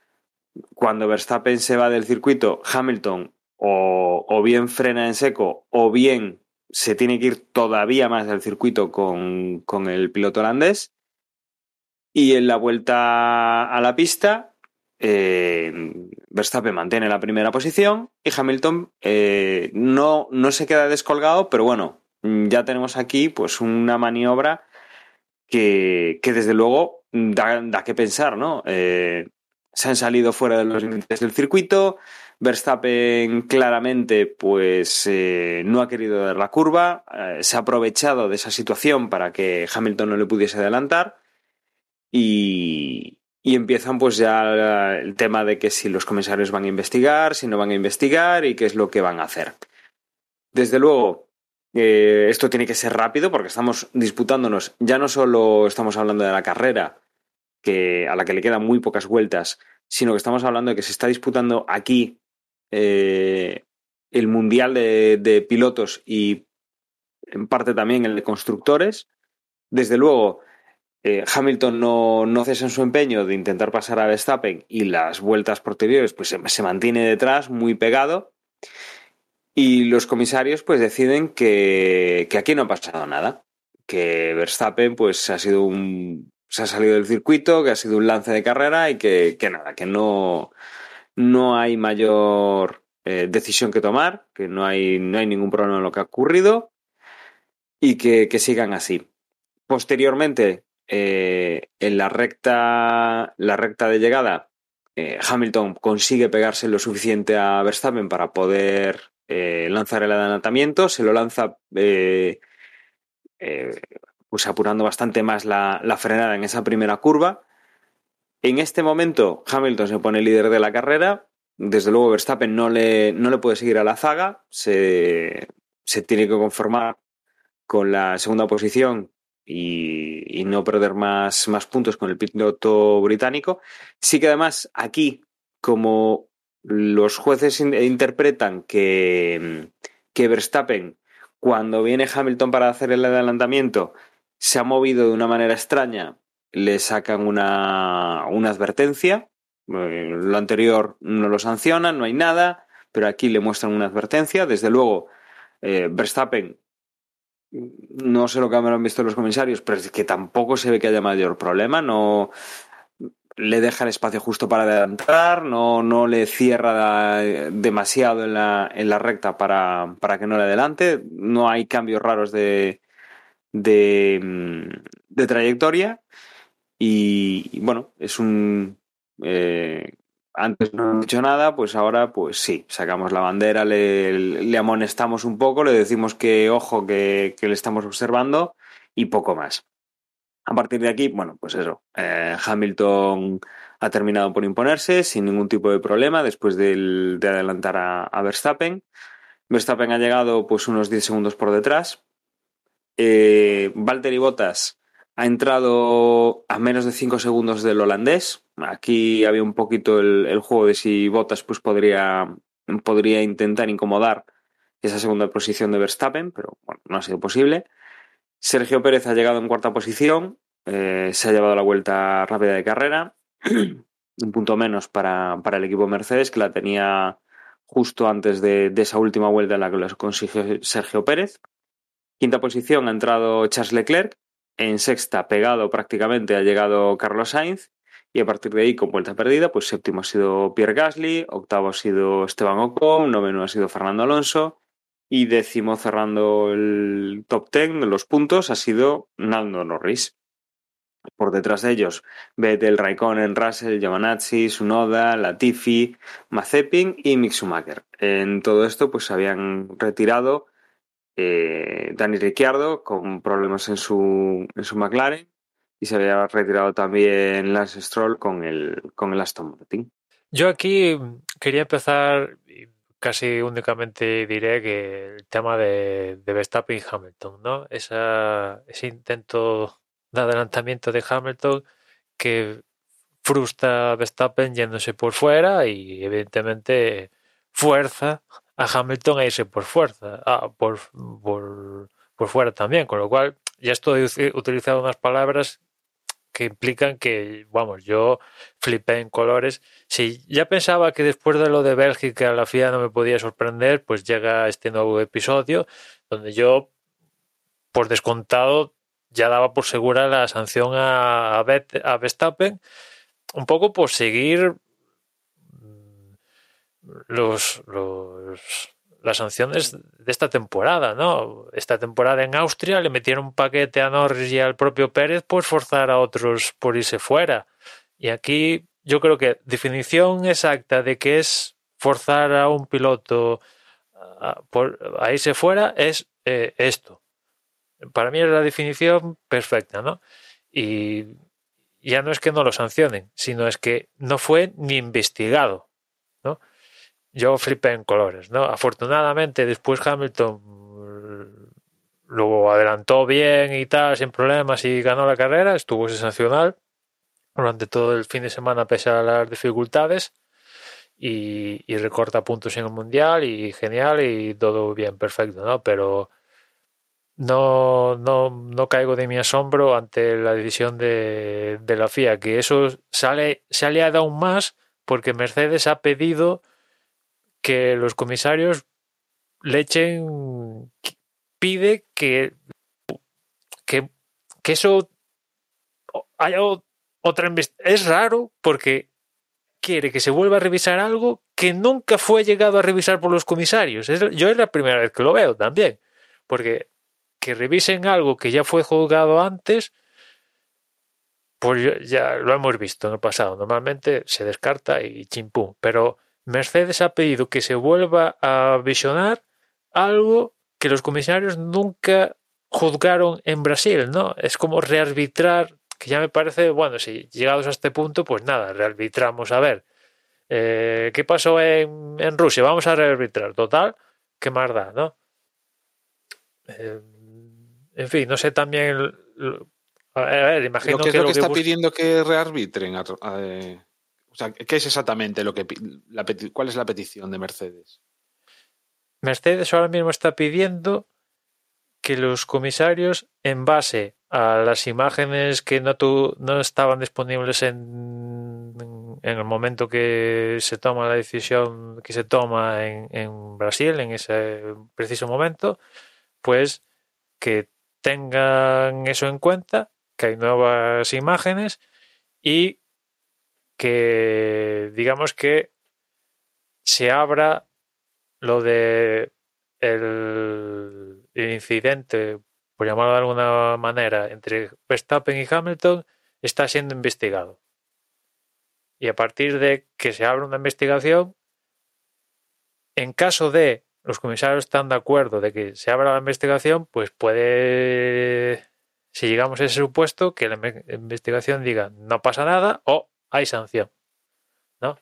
cuando Verstappen se va del circuito, Hamilton o, o bien frena en seco o bien se tiene que ir todavía más del circuito con, con el piloto holandés. Y en la vuelta a la pista, eh, Verstappen mantiene la primera posición y Hamilton eh, no, no se queda descolgado, pero bueno, ya tenemos aquí pues una maniobra que, que desde luego da, da, que pensar, ¿no? Eh, se han salido fuera de los límites del circuito, Verstappen claramente pues eh, no ha querido dar la curva, eh, se ha aprovechado de esa situación para que Hamilton no le pudiese adelantar y, empiezan pues ya el tema de que si los comisarios van a investigar, si no van a investigar y qué es lo que van a hacer. Desde luego, Eh, esto tiene que ser rápido porque estamos disputándonos, ya no solo estamos hablando de la carrera, que, a la que le quedan muy pocas vueltas, sino que estamos hablando de que se está disputando aquí eh, el Mundial de, de Pilotos y en parte también el de constructores. Desde luego, eh, Hamilton no, no, cesa en su empeño de intentar pasar a Verstappen y las vueltas posteriores pues se, mantiene detrás, muy pegado. Y los comisarios pues deciden que, que, aquí no ha pasado nada, que Verstappen pues ha sido un se ha salido del circuito, que ha sido un lance de carrera y que, que nada, que no, no hay mayor eh, decisión que tomar, que no hay, no hay ningún problema en lo que ha ocurrido y que, que sigan así. Posteriormente, eh, en la recta, la recta de llegada, eh, Hamilton consigue pegarse lo suficiente a Verstappen para poder eh, lanzar el adelantamiento, se lo lanza pues apurando bastante más la, la, frenada en esa primera curva. En este momento Hamilton se pone líder de la carrera, desde luego Verstappen no le, no le puede seguir a la zaga, se, se tiene que conformar con la segunda posición y, y, no perder más, más puntos con el piloto británico. Sí que además aquí, como los jueces in interpretan que, que Verstappen, cuando viene Hamilton para hacer el adelantamiento, se ha movido de una manera extraña, le sacan una, una advertencia. Eh, lo anterior no lo sancionan, no hay nada, pero aquí le muestran una advertencia. Desde luego, eh, Verstappen no sé lo que habrán visto los comisarios, pero es que tampoco se ve que haya mayor problema, no le deja el espacio justo para adelantar, no, no le cierra demasiado en la, en la recta para, para, que no le adelante, no hay cambios raros de, de, de trayectoria. Y, bueno, es un... Eh, antes no hemos dicho nada, pues ahora pues sí, sacamos la bandera, le, le amonestamos un poco, le decimos que ojo, que, que, le estamos observando y poco más. A partir de aquí, bueno, pues eso, eh, Hamilton ha terminado por imponerse sin ningún tipo de problema después de adelantar a, a, Verstappen. Verstappen ha llegado pues unos 10 segundos por detrás. Eh, Valtteri Bottas ha entrado a menos de 5 segundos del holandés. Aquí había un poquito el, juego de si Bottas pues, podría, podría intentar incomodar esa segunda posición de Verstappen, pero bueno, no ha sido posible. Sergio Pérez ha llegado en cuarta posición, eh, se ha llevado la vuelta rápida de carrera, un punto menos para, para, el equipo Mercedes, que la tenía justo antes de, de esa última vuelta en la que lo consiguió Sergio Pérez. Quinta posición ha entrado Charles Leclerc, en sexta, pegado prácticamente, ha llegado Carlos Sainz. Y a partir de ahí, con vuelta perdida, pues séptimo ha sido Pierre Gasly, octavo ha sido Esteban Ocon, noveno ha sido Fernando Alonso y décimo cerrando el top ten de los puntos ha sido Nando Norris. Por detrás de ellos, Vettel, Raikkonen, Russell, Yamanazzi, Sunoda, Latifi, Mazepin y Mick Schumacher. En todo esto, pues se habían retirado eh, Dani Ricciardo con problemas en su, en su McLaren y se había retirado también Lance Stroll con el, con el Aston Martin. Yo aquí quería empezar, casi únicamente diré que el tema de, de Verstappen y Hamilton, ¿no? Esa, ese intento de adelantamiento de Hamilton que frustra a Verstappen yéndose por fuera y evidentemente fuerza a Hamilton a irse por fuerza, por, por, por fuera también, con lo cual ya estoy utilizando unas palabras que implican que, vamos, yo flipé en colores. Si ya pensaba que después de lo de Bélgica la FIA no me podía sorprender, pues llega este nuevo episodio donde yo, por descontado, ya daba por segura la sanción a, a, Bet, a Verstappen, un poco por seguir los, las sanciones de esta temporada, ¿no? Esta temporada en Austria le metieron un paquete a Norris y al propio Pérez por forzar a otros por irse fuera. Y aquí yo creo que definición exacta de qué es forzar a un piloto por, a irse fuera es eh, esto. Para mí es la definición perfecta, ¿no? Y ya no es que no lo sancionen, sino es que no fue ni investigado yo flipé en colores, ¿no? Afortunadamente después Hamilton luego adelantó bien y tal, sin problemas y ganó la carrera, estuvo sensacional durante todo el fin de semana pese a las dificultades y, recorta puntos en el mundial y genial y todo bien, perfecto, ¿no? Pero no, no, no caigo de mi asombro ante la decisión de, de la FIA, que eso sale, liado aún más porque Mercedes ha pedido que los comisarios le echen, pide que, que, que eso haya otra. Es raro porque quiere que se vuelva a revisar algo que nunca fue llegado a revisar por los comisarios. yo es la primera vez que lo veo también, porque que revisen algo que ya fue juzgado antes, pues ya lo hemos visto en el pasado. Normalmente se descarta y chimpú. Pero Mercedes ha pedido que se vuelva a visionar algo que los comisarios nunca juzgaron en Brasil, ¿no? Es como rearbitrar, que ya me parece, bueno, si llegados a este punto, pues nada, rearbitramos a ver. Eh, ¿Qué pasó en, en, Rusia? Vamos a rearbitrar. Total, qué más da, ¿no? Eh, en fin, no sé también. A ver, imagino lo que, que, lo lo que que está bus- pidiendo que rearbitren. eh, o sea, ¿qué es exactamente lo que la cuál es la petición de Mercedes? Mercedes ahora mismo está pidiendo que los comisarios, en base a las imágenes que no, tu- no estaban disponibles en, en el momento que se toma la decisión que se toma en, en Brasil, en ese preciso momento, pues que tengan eso en cuenta, que hay nuevas imágenes y que digamos que se abra lo de el, incidente, por llamarlo de alguna manera, entre Verstappen y Hamilton está siendo investigado. Y a partir de que se abra una investigación, en caso de los comisarios están de acuerdo de que se abra la investigación, pues puede, si llegamos a ese supuesto, que la inve- investigación diga no pasa nada o hay sanción. ¿No?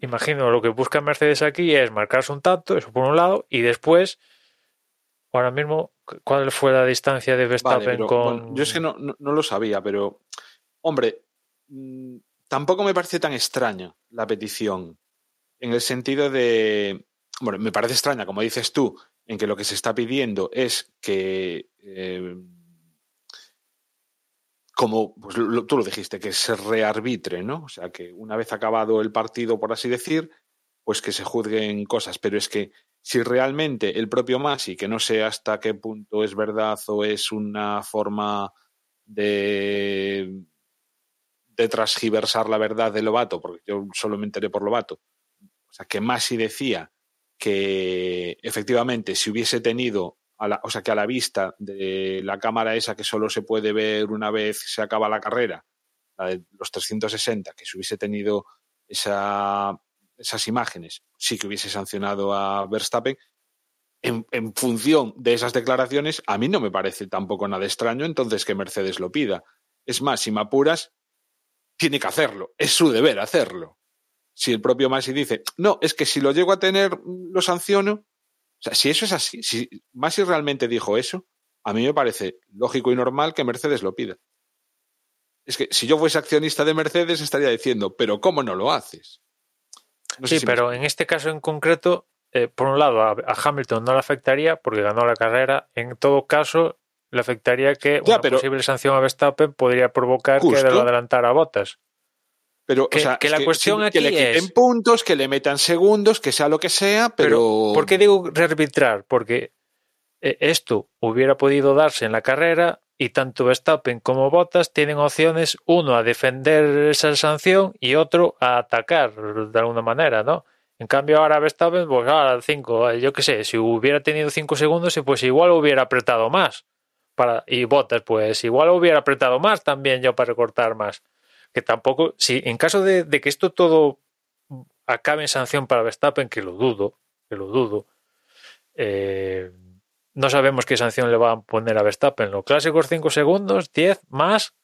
Imagino lo que busca Mercedes aquí es marcarse un tanto, eso por un lado, y después, ahora mismo, ¿cuál fue la distancia de Vale, Verstappen pero, con. bueno, yo es que no, no, no lo sabía, pero hombre, mm, tampoco me parece tan extraña la petición. En el sentido de. Bueno, me parece extraña, como dices tú, en que lo que se está pidiendo es que. eh, como pues, lo- tú lo dijiste, que se rearbitre, ¿no? O sea, que una vez acabado el partido, por así decir, pues que se juzguen cosas. Pero es que si realmente el propio Masi, que no sé hasta qué punto es verdad o es una forma de, de transgiversar la verdad de Lobato, porque yo solo me enteré por Lobato, o sea, que Masi decía que efectivamente si hubiese tenido, a la, o sea, que a la vista de la cámara esa que solo se puede ver una vez se acaba la carrera, la de los 360, que si hubiese tenido esa, esas imágenes, sí que hubiese sancionado a Verstappen. En, función de esas declaraciones, a mí no me parece tampoco nada extraño entonces que Mercedes lo pida. Es más, si me apuras, tiene que hacerlo. Es su deber hacerlo. Si el propio Masi dice, no, es que si lo llego a tener, lo sanciono. Sea, si eso es así, si Masi realmente dijo eso, a mí me parece lógico y normal que Mercedes lo pida. Es que si yo fuese accionista de Mercedes estaría diciendo, pero ¿cómo no lo haces? No sí, si pero me... en este caso en concreto, eh, por un lado, a, a, Hamilton no le afectaría porque ganó la carrera. En todo caso, le afectaría que ya, una pero, posible sanción a Verstappen podría provocar justo, que lo adelantara a Botas. Pero, que, o sea, que la que, cuestión aquí le quiten es... puntos, que le metan segundos, que sea lo que sea, pero... pero ¿Por qué digo rearbitrar? Porque eh, esto hubiera podido darse en la carrera y tanto Verstappen como Bottas tienen opciones, uno a defender esa sanción y otro a atacar de alguna manera, ¿no? En cambio ahora Verstappen, pues ahora cinco, yo qué sé, si hubiera tenido cinco segundos, pues igual hubiera apretado más. Para, y Bottas, pues igual hubiera apretado más también yo para recortar más. Que tampoco, si en caso de, que esto todo acabe en sanción para Verstappen, que lo dudo, que lo dudo, eh, no sabemos qué sanción le van a poner a Verstappen. Los clásicos 5 segundos, 10 más,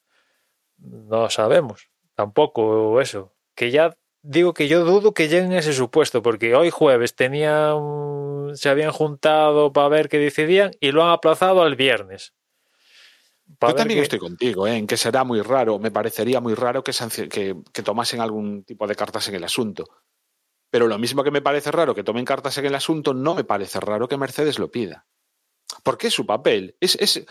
no sabemos. Tampoco eso. Que ya digo que yo dudo que lleguen a ese supuesto, porque hoy jueves tenía un, habían, se habían juntado para ver qué decidían y lo han aplazado al viernes. Yo también estoy contigo, ¿eh? en que será muy raro, me parecería muy raro que, que, que, tomasen algún tipo de cartas en el asunto. Pero lo mismo que me parece raro que tomen cartas en el asunto, no me parece raro que Mercedes lo pida. Porque es su papel. Es, es,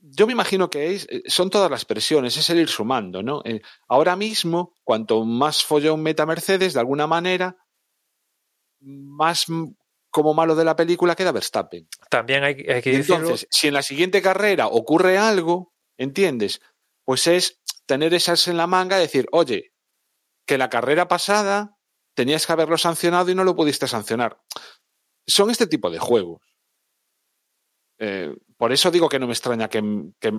yo me imagino que es, son todas las presiones, es el ir sumando, ¿no? Eh, ahora mismo, cuanto más follón meta Mercedes, de alguna manera, más como malo de la película queda Verstappen. También hay, que Entonces, si en la siguiente carrera ocurre algo, ¿entiendes? Pues es tener esas en la manga y decir, oye, que la carrera pasada tenías que haberlo sancionado y no lo pudiste sancionar. Son este tipo de juegos. Eh, por eso digo que no me extraña que,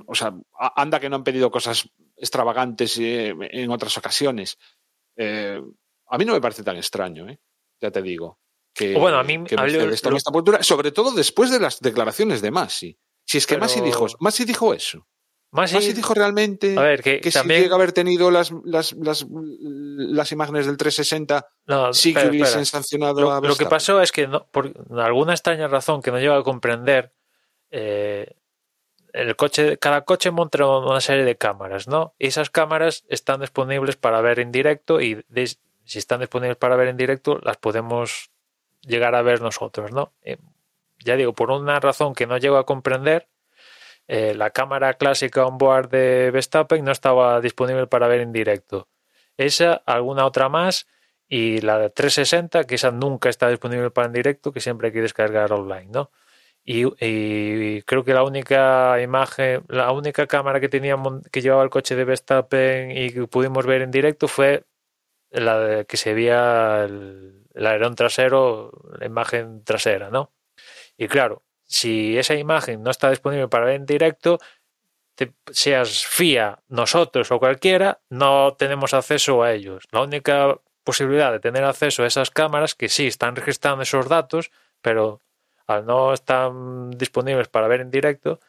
o sea, anda que no han pedido cosas extravagantes eh, en otras ocasiones. Eh, a mí no me parece tan extraño, ya te digo que, bueno, a mí, esta postura, sobre todo después de las declaraciones de Masi. Si es que Masi dijo, Masi dijo eso. Masi, dijo realmente que, si llega a haber tenido las, las, las, las imágenes del 360, sí que hubiesen sancionado lo, a Lo que pasó es que, por alguna extraña razón que no lleva a comprender, eh, el coche, cada coche monta una serie de cámaras, ¿no? Y esas cámaras están disponibles para ver en directo y si están disponibles para ver en directo, las podemos llegar a ver nosotros, ¿no? Eh, ya digo, por una razón que no llego a comprender, eh, la cámara clásica on-board de Verstappen no estaba disponible para ver en directo. Esa, alguna otra más, y la de 360, que esa nunca está disponible para en directo, que siempre hay que descargar online, ¿no? Y, creo que la única imagen, la única cámara que teníamos que llevaba el coche de Verstappen y que pudimos ver en directo fue la de que se veía el, el alerón trasero, la imagen trasera, ¿no? Y claro, si esa imagen no está disponible para ver en directo, seas FIA, nosotros o cualquiera, no tenemos acceso a ellos. La única posibilidad de tener acceso a esas cámaras, que sí están registrando esos datos, pero al no estar disponibles para ver en directo,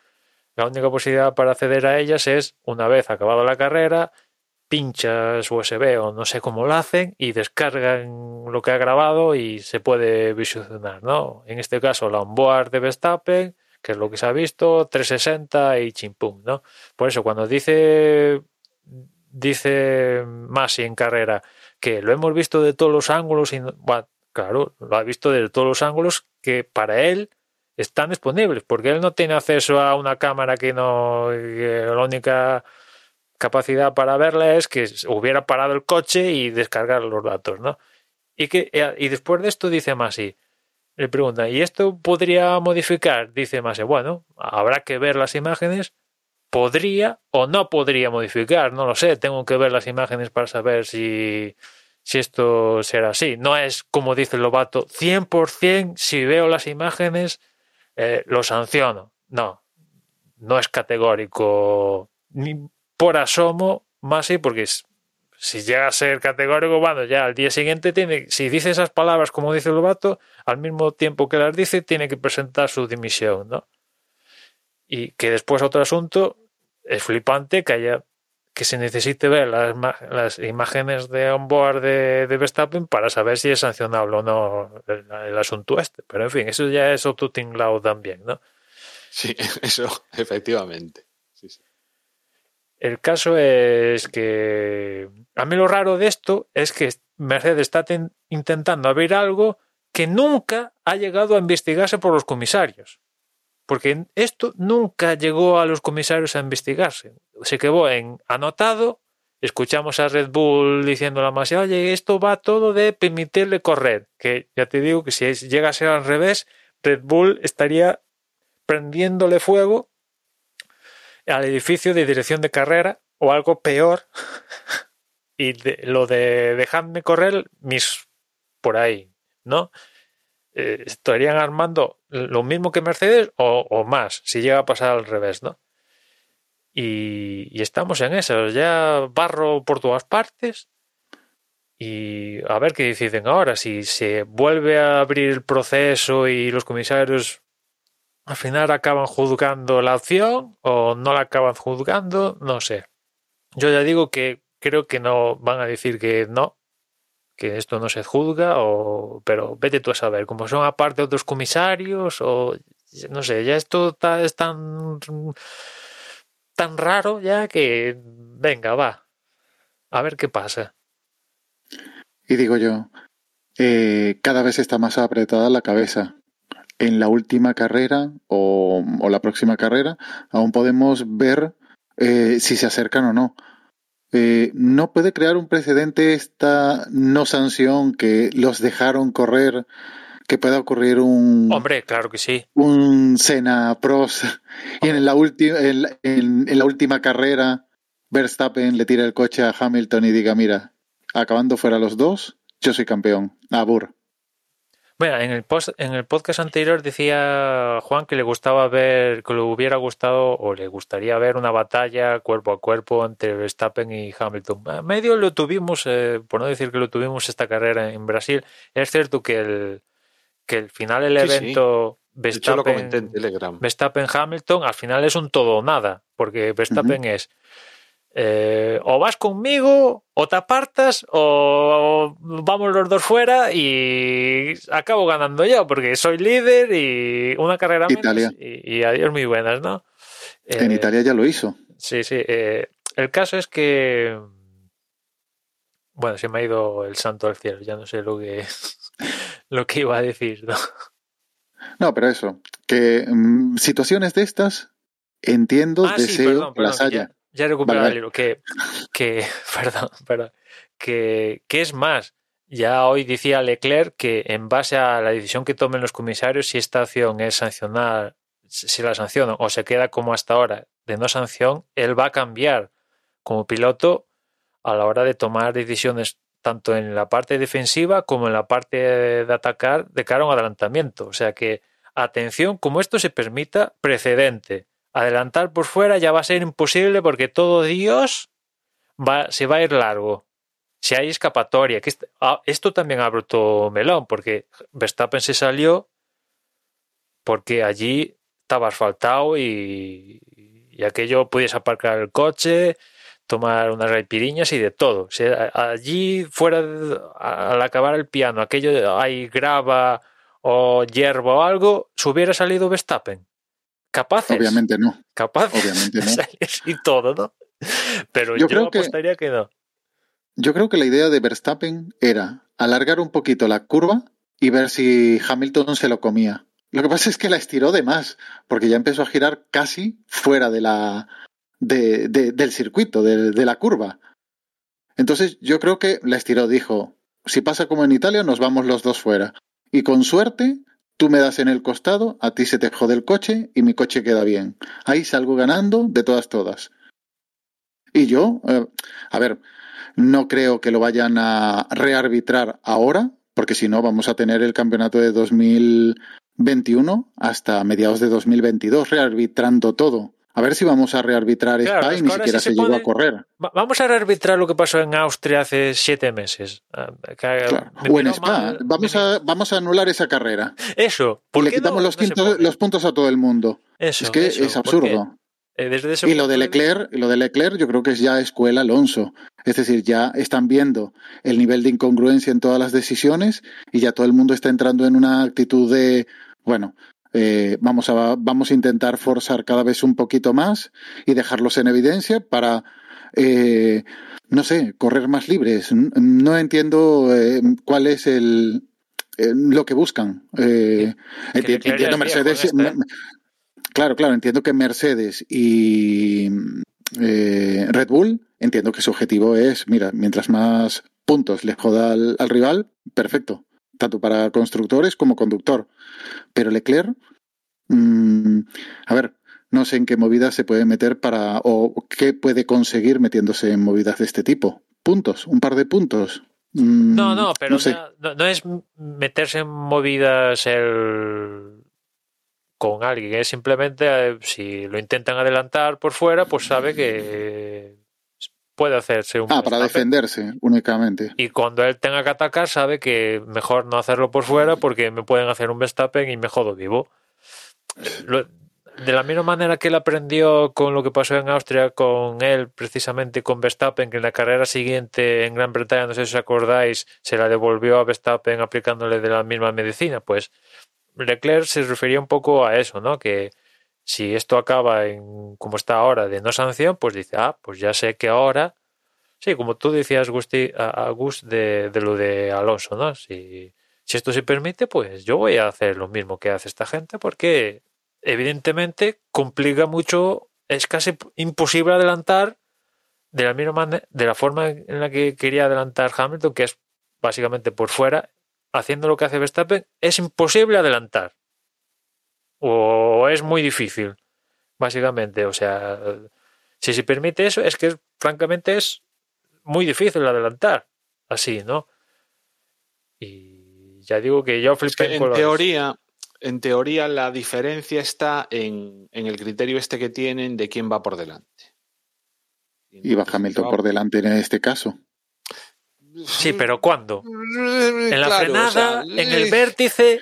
la única posibilidad para acceder a ellas es, una vez acabada la carrera, pinchas USB o no sé cómo lo hacen y descargan lo que ha grabado y se puede visionar, ¿no? En este caso la onboard de Verstappen, que es lo que se ha visto, 360 y chimpum, ¿no? Por eso cuando dice dice Masi en carrera que lo hemos visto de todos los ángulos y claro, lo ha visto de todos los ángulos que para él están disponibles, porque él no tiene acceso a una cámara que no que la única capacidad para verla es que hubiera parado el coche y descargar los datos, ¿no? Y, que, eh, y después de esto dice Masi, le pregunta, ¿y esto podría modificar? Dice Masi, bueno, habrá que ver las imágenes, podría o no podría modificar, no lo sé, tengo que ver las imágenes para saber si, si esto será así. No es, como dice el Lobato, 100% si veo las imágenes eh, lo sanciono. No, no es categórico ni por asomo más sí, porque si llega a ser categórico, bueno, ya al día siguiente tiene, si dice esas palabras como dice Lobato, al mismo tiempo que las dice, tiene que presentar su dimisión, ¿no? Y que después otro asunto es flipante que haya que se necesite ver las, las imágenes de onboard de, de, Verstappen para saber si es sancionable o no el, asunto este. Pero en fin, eso ya es otro tinglao también, ¿no? Sí, eso, efectivamente. El caso es que a mí lo raro de esto es que Mercedes está intentando abrir algo que nunca ha llegado a investigarse por los comisarios. Porque esto nunca llegó a los comisarios a investigarse. Se quedó en anotado, escuchamos a Red Bull diciendo la más, oye, esto va todo de permitirle correr. Que ya te digo que si llega a ser al revés, Red Bull estaría prendiéndole fuego al edificio de dirección de carrera o algo peor. y lo de dejarme correr, mis por ahí, ¿no? Eh, estarían armando lo mismo que Mercedes o, más, si llega a pasar al revés, ¿no? Y, estamos en eso, ya barro por todas partes. Y a ver qué deciden ahora, si se vuelve a abrir el proceso y los comisarios al final acaban juzgando la opción o no la acaban juzgando, no sé. Yo ya digo que creo que no van a decir que no, que esto no se juzga, o, pero vete tú a saber, como son aparte otros comisarios, o no sé, ya esto está, es tan, tan raro ya que venga, va, a ver qué pasa. Y digo yo, eh, cada vez está más apretada la cabeza. En la última carrera o, o la próxima carrera aún podemos ver eh, si se acercan o no. Eh, ¿No puede crear un precedente esta no sanción que los dejaron correr? Que pueda ocurrir un. Hombre, claro que sí. Un Sena Pros. Y en la, última en, en, en la última carrera, Verstappen le tira el coche a Hamilton y diga: Mira, acabando fuera los dos, yo soy campeón. Abur. Bueno, en el, post, en el podcast anterior decía Juan que le gustaba ver, que le hubiera gustado o le gustaría ver una batalla cuerpo a cuerpo entre Verstappen y Hamilton. A medio lo tuvimos, eh, por no decir que lo tuvimos esta carrera en Brasil. Es cierto que el, que el final del Sí, sí. evento De hecho, lo comenté Verstappen, en. Verstappen Hamilton al final es un todo o nada, porque Verstappen es eh, o vas conmigo, o te apartas, o vamos los dos fuera y acabo ganando yo, porque soy líder y una carrera menos Italia. y, y adiós muy buenas, ¿no? En Eh, Italia ya lo hizo. Sí, sí. eh, el caso es que. Bueno, se me ha ido el santo al cielo, ya no sé lo que, lo que iba a decir, ¿no? No, pero eso, que mm, situaciones de estas entiendo, Ah, sí, deseo perdón, que las haya. ya, ya he recuperado Vale, el hilo. Que, que, perdón, perdón. Que, que es más, ya hoy decía Leclerc que en base a la decisión que tomen los comisarios, si esta acción es sancionar, si la sancionan o se queda como hasta ahora de no sanción, él va a cambiar como piloto a la hora de tomar decisiones tanto en la parte defensiva como en la parte de atacar de cara a un adelantamiento. O sea que, atención, como esto se permita, precedente. Adelantar por fuera ya va a ser imposible porque todo Dios va, se va a ir largo. Si hay escapatoria, que ah, esto también abre otro melón, porque Verstappen se salió porque allí estaba asfaltado y, aquello pudies aparcar el coche, tomar unas raipiriñas y de todo. O allí fuera, al acabar el piano, aquello hay grava o hierba o algo, se hubiera salido Verstappen. Capaces. Obviamente no. Capaces. Obviamente no. de salir y todo, ¿no? Pero Yo yo, creo que- apostaría que no. Yo creo que la idea de Verstappen era alargar un poquito la curva y ver si Hamilton se lo comía. Lo que pasa es que la estiró de más, porque ya empezó a girar casi fuera de la, de, de- del circuito, de, de la curva. Entonces yo creo que la estiró, dijo, si pasa como en Italia, nos vamos los dos fuera. Y con suerte, tú me das en el costado, a ti se te jode el coche y mi coche queda bien. Ahí salgo ganando de todas, todas. Y yo, eh, a ver, no creo que lo vayan a rearbitrar ahora, porque si no vamos a tener el campeonato de 2021 hasta mediados de 2022 rearbitrando todo. A ver si vamos a rearbitrar Claro, y ni siquiera se, se llegó a correr. Va- Vamos a rearbitrar lo que pasó en Austria hace siete meses. Ah, que- Claro. me O en Spa. mal, Vamos me a, vamos a anular esa carrera. Eso. Y ¿por le quitamos no- los, no se quintos- pone? los puntos a todo el mundo. Eso, es que eso, es absurdo. Eh, desde ese Y lo de Leclerc, lo de Leclerc yo creo que es ya escuela Alonso. Es decir, ya están viendo el nivel de incongruencia en todas las decisiones y ya todo el mundo está entrando en una actitud de, bueno, eh, vamos, a, vamos a intentar forzar cada vez un poquito más y dejarlos en evidencia para, eh, no sé, correr más libres. No entiendo eh, cuál es el, eh, lo que buscan. Eh, enti- ya entiendo Mercedes. esta, me- Claro, claro, entiendo que Mercedes y eh, Red Bull, entiendo que su objetivo es, mira, mientras más puntos le joda al, al rival, perfecto, tanto para constructores como conductor. Pero Leclerc, mm, a ver, no sé en qué movidas se puede meter para, o qué puede conseguir metiéndose en movidas de este tipo. Puntos, un par de puntos. Mm, No, no, pero no sé. no, es meterse en movidas el con alguien, es simplemente eh, si lo intentan adelantar por fuera, pues sabe que puede hacerse un Ah, para defenderse únicamente. Y cuando él tenga que atacar, sabe que mejor no hacerlo por fuera porque me pueden hacer un Verstappen y me jodo vivo. Lo- de la misma manera que él aprendió con lo que pasó en Austria con él, precisamente con Verstappen, que en la carrera siguiente en Gran Bretaña, no sé si os acordáis, se la devolvió a Verstappen aplicándole de la misma medicina, pues Leclerc se refería un poco a eso, ¿no? Que si esto acaba en como está ahora de no sanción, pues dice, ah, pues ya sé que ahora, sí, como tú decías, Gusti, a, Gus, de, de, lo de Alonso, ¿no? Si, si esto se permite, pues yo voy a hacer lo mismo que hace esta gente, porque evidentemente complica mucho, es casi imposible adelantar de la misma de la forma en la que quería adelantar Hamilton, que es básicamente por fuera, haciendo lo que hace Verstappen, es imposible adelantar. O es muy difícil, básicamente. O sea, si se permite eso, es que francamente es muy difícil adelantar. Así, ¿no? Y ya digo que yo flipé en teoría, en teoría la diferencia está en, en, el criterio este que tienen de quién va por delante. Y va Hamilton por delante en este caso. Sí, pero ¿cuándo? En la claro, frenada, o sea, en el vértice.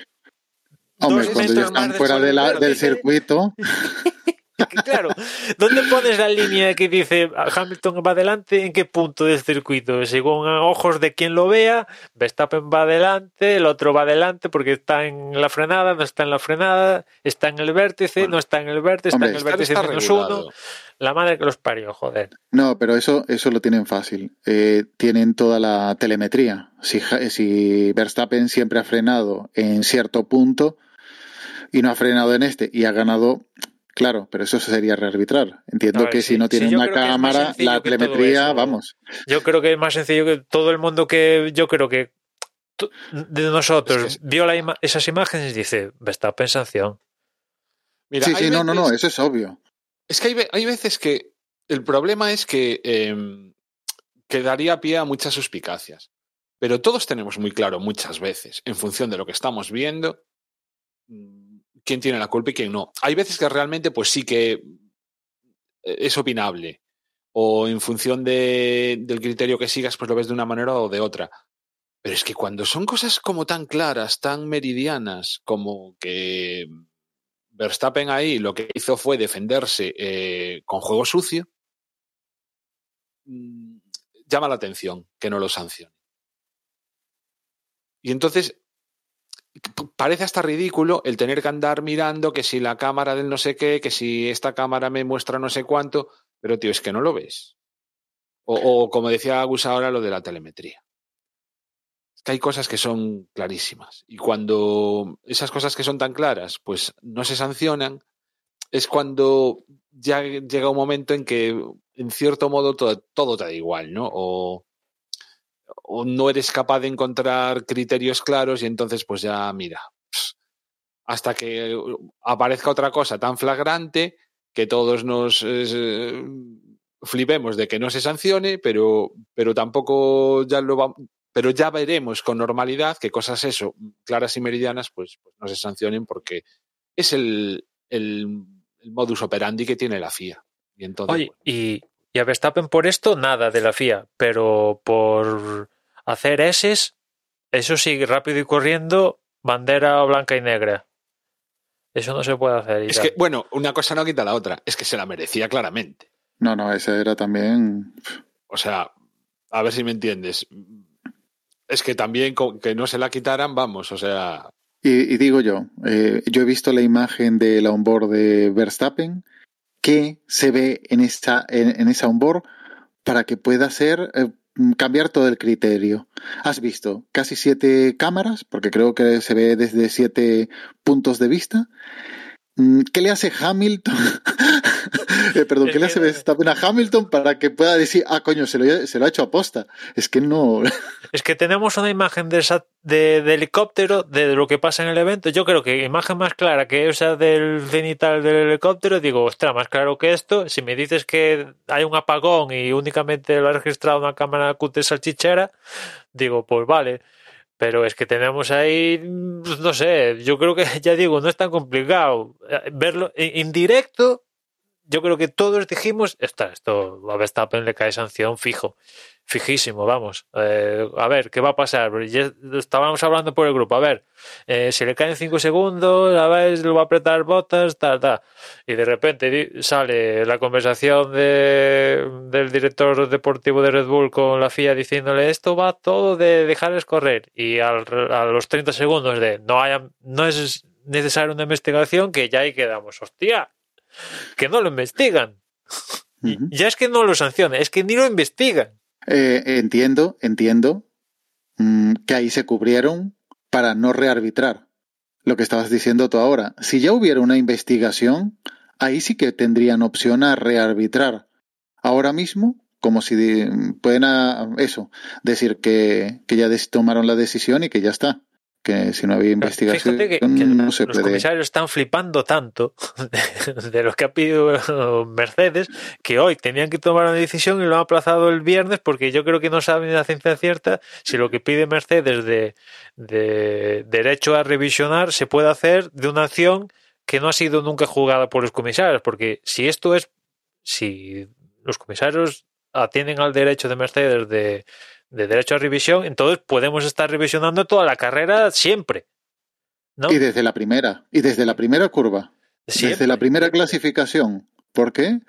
Hombre, cuando ya están fuera de la, del circuito. claro, ¿dónde pones la línea que dice Hamilton va adelante? ¿En qué punto del circuito? Según ojos de quien lo vea, Verstappen va adelante, el otro va adelante porque está en la frenada, no está en la frenada, está en el vértice, bueno, no está en el vértice, hombre, está en el vértice menos uno. La madre que los parió, joder. No, pero eso, eso lo tienen fácil. Eh, tienen toda la telemetría. Si, si Verstappen siempre ha frenado en cierto punto y no ha frenado en este y ha ganado, Claro, pero eso sería rearbitrar. Entiendo ver, que sí, si no tiene sí, una cámara, la telemetría, vamos. Yo creo que es más sencillo que todo el mundo que yo creo que de nosotros es que... vio la ima esas imágenes y dice, Verstappen sanción. Mira, sí, sí, veces, no, no, no, eso es obvio. Es que hay, hay veces que el problema es que, eh, que daría pie a muchas suspicacias. Pero todos tenemos muy claro muchas veces, en función de lo que estamos viendo, quién tiene la culpa y quién no. Hay veces que realmente, pues sí que es opinable. O en función de, del criterio que sigas, pues lo ves de una manera o de otra. Pero es que cuando son cosas como tan claras, tan meridianas, como que Verstappen ahí lo que hizo fue defenderse eh, con juego sucio, mm, llama la atención que no lo sancione. Y entonces parece hasta ridículo el tener que andar mirando que si la cámara del no sé qué, que si esta cámara me muestra no sé cuánto, pero tío, es que no lo ves. O, como decía Agus ahora, lo de la telemetría. Es que hay cosas que son clarísimas. Y cuando esas cosas que son tan claras, pues no se sancionan, es cuando ya llega un momento en que, en cierto modo, todo, todo te da igual, ¿no? O, o no eres capaz de encontrar criterios claros y entonces pues ya mira, hasta que aparezca otra cosa tan flagrante que todos nos eh, flipemos de que no se sancione, pero, pero tampoco ya lo vamos, pero ya veremos con normalidad que cosas eso, claras y meridianas, pues, pues no se sancionen porque es el, el, el, modus operandi que tiene la FIA. Y entonces, Oye, bueno, y, y a Verstappen por esto nada de la FIA, pero por hacer S, eso sí, rápido y corriendo, bandera blanca y negra. Eso no se puede hacer. Es que, bueno, una cosa no quita la otra, es que se la merecía claramente. No, no, esa era también. O sea, a ver si me entiendes. Es que también que no se la quitaran, vamos, o sea. Y, y digo yo, eh, yo he visto la imagen de la onboard de Verstappen que se ve en esa, en, en esa onboard para que pueda ser eh, cambiar todo el criterio. Has visto casi siete cámaras, porque creo que se ve desde siete puntos de vista. ¿Qué le hace Hamilton? eh, perdón, ¿qué le hace Verstappen a Hamilton para que pueda decir, ah, coño, se lo, se lo ha hecho a posta? Es que no. es que tenemos una imagen de, esa, de, de, helicóptero de lo que pasa en el evento. Yo creo que imagen más clara que esa del cenital del helicóptero, digo, ostras, más claro que esto. Si me dices que hay un apagón y únicamente lo ha registrado una cámara QT salchichera, digo, pues vale. Pero es que tenemos ahí, no sé, yo creo que ya digo, no es tan complicado. Verlo en directo, yo creo que todos dijimos, está, esto a Verstappen le cae sanción fijo, fijísimo, vamos. Eh, a ver, ¿qué va a pasar? Ya estábamos hablando por el grupo, a ver, eh, si le caen cinco segundos, a ver, lo va a apretar botas, tal, tal. Y de repente sale la conversación de, del director deportivo de Red Bull con la FIA diciéndole esto va todo de dejarles correr. Y al, a los 30 segundos de no, haya, no es necesaria una investigación, que ya ahí quedamos. Hostia, que no lo investigan. Ya es que no lo sancionan, es que ni lo investigan. Eh, entiendo, entiendo mm, que ahí se cubrieron para no rearbitrar lo que estabas diciendo tú ahora. Si ya hubiera una investigación, ahí sí que tendrían opción a rearbitrar. Ahora mismo, como si de- pueden a- eso, decir que, que ya des- tomaron la decisión y que ya está. Que si no había investigación, Fíjate que, que no se los puede. comisarios están flipando tanto de, de lo que ha pedido Mercedes que hoy tenían que tomar una decisión y lo han aplazado el viernes porque yo creo que no saben a ciencia cierta si lo que pide Mercedes de, de derecho a revisionar se puede hacer de una acción que no ha sido nunca jugada por los comisarios porque si esto es si los comisarios atienden al derecho de Mercedes de, de derecho a revisión, entonces podemos estar revisionando toda la carrera siempre. ¿no? Y desde la primera, y desde la primera curva. Siempre. Desde la primera clasificación. ¿Por qué?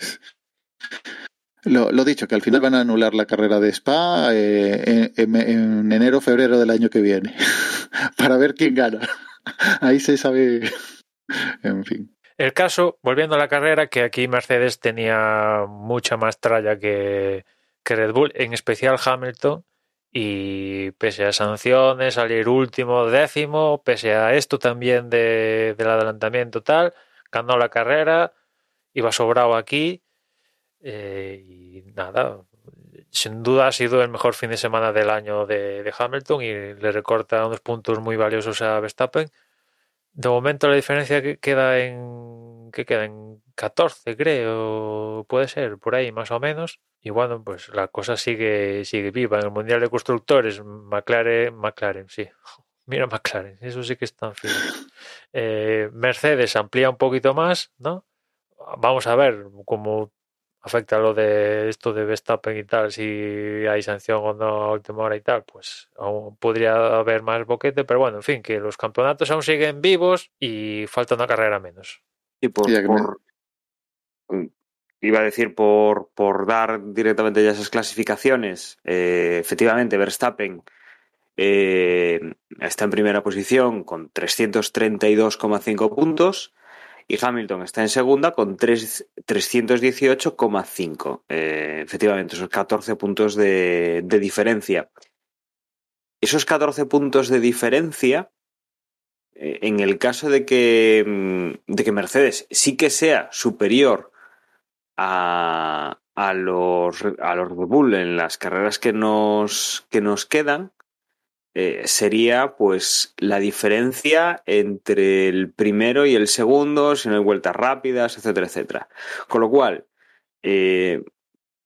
Lo, lo dicho, que al final van a anular la carrera de Spa eh, en, en enero febrero del año que viene. Para ver quién gana. Ahí se sabe. En fin. El caso, volviendo a la carrera, que aquí Mercedes tenía mucha más tralla que, que Red Bull, en especial Hamilton, y pese a sanciones, salir último, décimo, pese a esto también de, del adelantamiento tal, ganó la carrera, iba sobrado aquí, eh, y nada, sin duda ha sido el mejor fin de semana del año de, de Hamilton y le recorta unos puntos muy valiosos a Verstappen. De momento la diferencia que queda en que queda en 14, creo, puede ser, por ahí más o menos. Y bueno, pues la cosa sigue sigue viva en el Mundial de Constructores, McLaren, McLaren, sí. Mira McLaren, eso sí que están finos. Eh, Mercedes amplía un poquito más, ¿no? Vamos a ver cómo afecta lo de esto de Verstappen y tal, si hay sanción o no a última hora y tal, pues aún podría haber más boquete, pero bueno, en fin, que los campeonatos aún siguen vivos y falta una carrera menos. Y por, me- por- iba a decir por, por dar directamente ya esas clasificaciones, eh, efectivamente Verstappen eh, está en primera posición con 332,5 puntos y Hamilton está en segunda con tres- 318,5. Eh, efectivamente, esos 14 puntos de, de diferencia. Esos 14 puntos de diferencia en el caso de que, mm, de que Mercedes sí que sea superior a, a los, a los Red Bull en las carreras que nos, que nos quedan, eh, sería pues la diferencia entre el primero y el segundo, si no hay vueltas rápidas, etcétera, etcétera. Con lo cual, eh,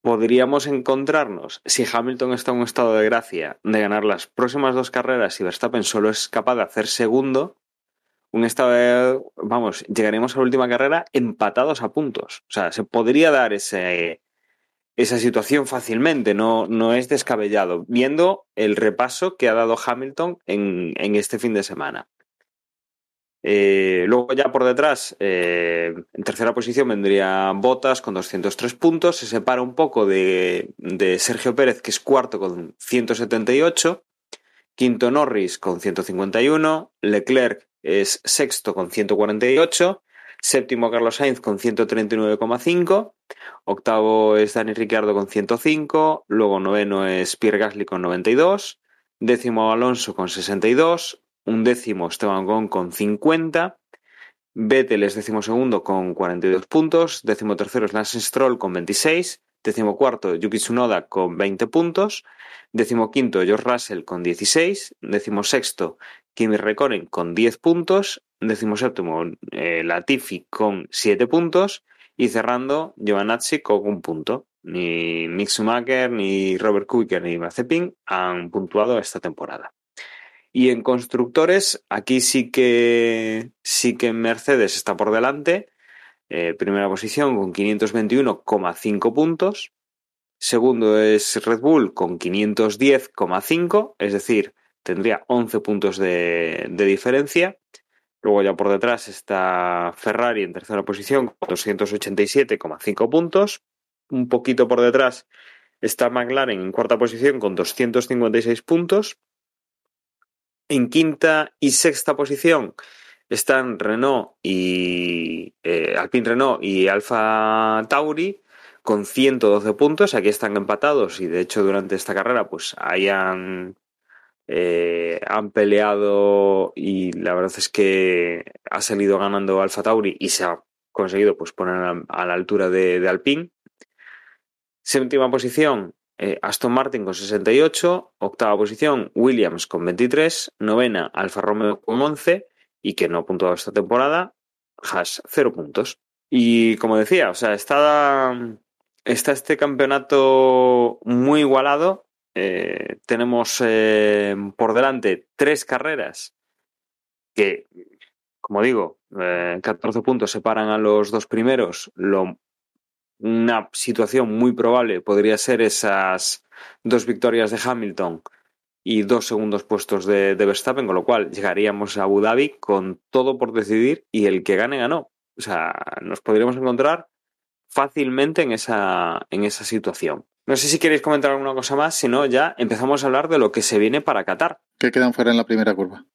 podríamos encontrarnos, si Hamilton está en un estado de gracia, de ganar las próximas dos carreras y Verstappen solo es capaz de hacer segundo, un estado de, vamos, llegaremos a la última carrera empatados a puntos. O sea, se podría dar ese, esa situación fácilmente, no, no es descabellado, viendo el repaso que ha dado Hamilton en, en este fin de semana. Eh, luego ya por detrás, eh, en tercera posición vendría Bottas con 203 puntos, se separa un poco de, de Sergio Pérez, que es cuarto con 178, quinto Norris con 151, Leclerc es sexto con 148, séptimo Carlos Sainz con 139,5, octavo es Dani Ricciardo con 105, luego noveno es Pierre Gasly con 92, décimo Alonso con 62, un décimo Esteban Ocon con 50, Vettel es décimo segundo con 42 puntos, décimo tercero es Lance Stroll con 26, décimo cuarto Yuki Tsunoda con 20 puntos, décimo quinto George Russell con 16, décimo sexto Kimi Räikkönen con 10 puntos, décimo séptimo eh, Latifi con 7 puntos y cerrando Giovanazzi con un punto. Ni Mick Schumacher, ni Robert Kubica, ni Mazepin han puntuado esta temporada. Y en constructores, aquí sí que sí que Mercedes está por delante. eh, primera posición con 521,5 puntos. Segundo es Red Bull con 510,5, es decir, tendría 11 puntos de, de diferencia. Luego ya por detrás está Ferrari en tercera posición con 287,5 puntos. Un poquito por detrás está McLaren en cuarta posición con 256 puntos. En quinta y sexta posición están Renault y eh, Alpine Renault y Alfa Tauri con 112 puntos. Aquí están empatados y de hecho durante esta carrera pues hayan eh, han peleado y la verdad es que ha salido ganando Alfa Tauri y se ha conseguido pues poner a, la altura de, de Alpine. Séptima posición, eh, Aston Martin con 68. Octava posición, Williams con 23. Novena, Alfa Romeo con 11. Y que no ha puntuado esta temporada, Haas, 0 puntos. Y como decía, o sea, está, este campeonato muy igualado. Eh, tenemos eh, por delante tres carreras que, como digo, eh, 14 puntos separan a los dos primeros. Una situación muy probable podría ser esas dos victorias de Hamilton y dos segundos puestos de, de, Verstappen, con lo cual llegaríamos a Abu Dhabi con todo por decidir y el que gane ganó. O sea, nos podríamos encontrar fácilmente en esa, en esa situación. No sé si queréis comentar alguna cosa más, si no, ya empezamos a hablar de lo que se viene para Qatar. Que quedan fuera en la primera curva.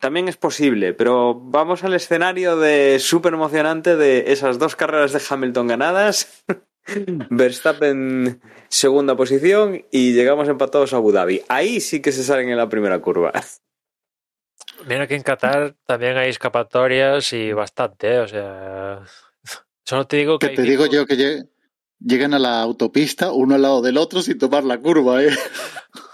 También es posible, pero vamos al escenario de súper emocionante de esas dos carreras de Hamilton ganadas. Verstappen segunda posición y llegamos empatados a Abu Dhabi. Ahí sí que se salen en la primera curva. Mira que en Qatar también hay escapatorias y bastante, ¿eh? o sea, solo te digo que... que te digo yo que lleg llegan a la autopista uno al lado del otro sin tomar la curva, ¿eh?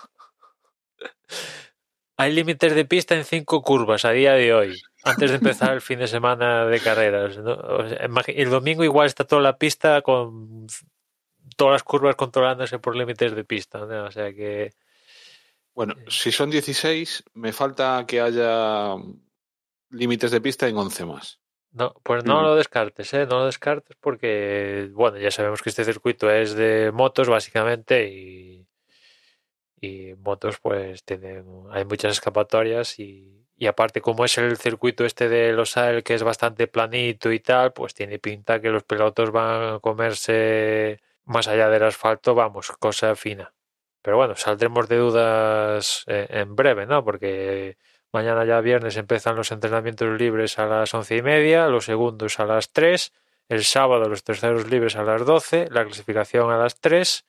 Hay límites de pista en cinco curvas a día de hoy, antes de empezar el fin de semana de carreras. ¿no? O sea, el domingo igual está toda la pista con todas las curvas controlándose por límites de pista. ¿no? O sea que. Bueno, si son 16, me falta que haya límites de pista en 11 más. No, pues no mm. lo descartes, ¿eh? No lo descartes porque, bueno, ya sabemos que este circuito es de motos básicamente y y motos pues tienen hay muchas escapatorias y, y, aparte como es el circuito este de Los Ael que es bastante planito y tal pues tiene pinta que los pilotos van a comerse más allá del asfalto vamos cosa fina. Pero bueno saldremos de dudas en, en breve no porque mañana ya viernes empiezan los entrenamientos libres a las once y media los segundos a las tres el sábado los terceros libres a las doce la clasificación a las tres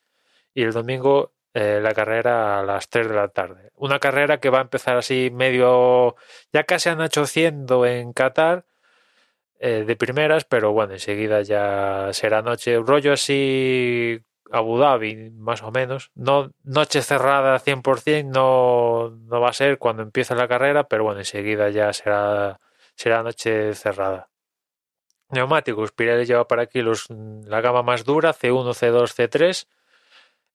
y el domingo eh, la carrera a las 3 de la tarde. Una carrera que va a empezar así medio, ya casi anocheciendo en Qatar eh, de primeras, pero bueno, enseguida ya será noche, rollo así Abu Dhabi, más o menos. No noche cerrada 100%, no, no va a ser cuando empiece la carrera, pero bueno, enseguida ya será, será noche cerrada. Neumáticos, Pirelli lleva para aquí los, la gama más dura, C1, C2, C3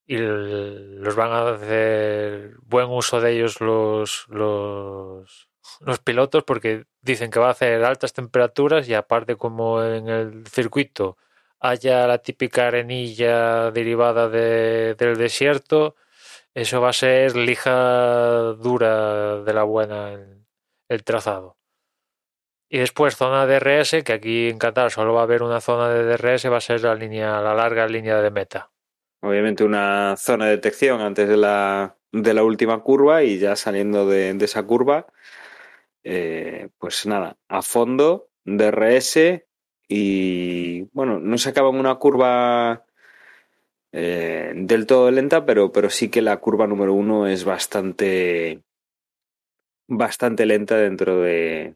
y los van a hacer buen uso de ellos los, los, los pilotos porque dicen que va a hacer altas temperaturas y aparte como en el circuito haya la típica arenilla derivada de, del desierto, eso va a ser lija dura de la buena el, el trazado. Y después zona de DRS, que aquí en Qatar solo va a haber una zona de DRS, va a ser la línea, la larga línea de meta obviamente una zona de detección antes de la, de la última curva y ya saliendo de, esa curva, eh, pues nada, a fondo, DRS y bueno, no se acaba en una curva eh, del todo lenta, pero, pero sí que la curva número uno es bastante, bastante lenta dentro de,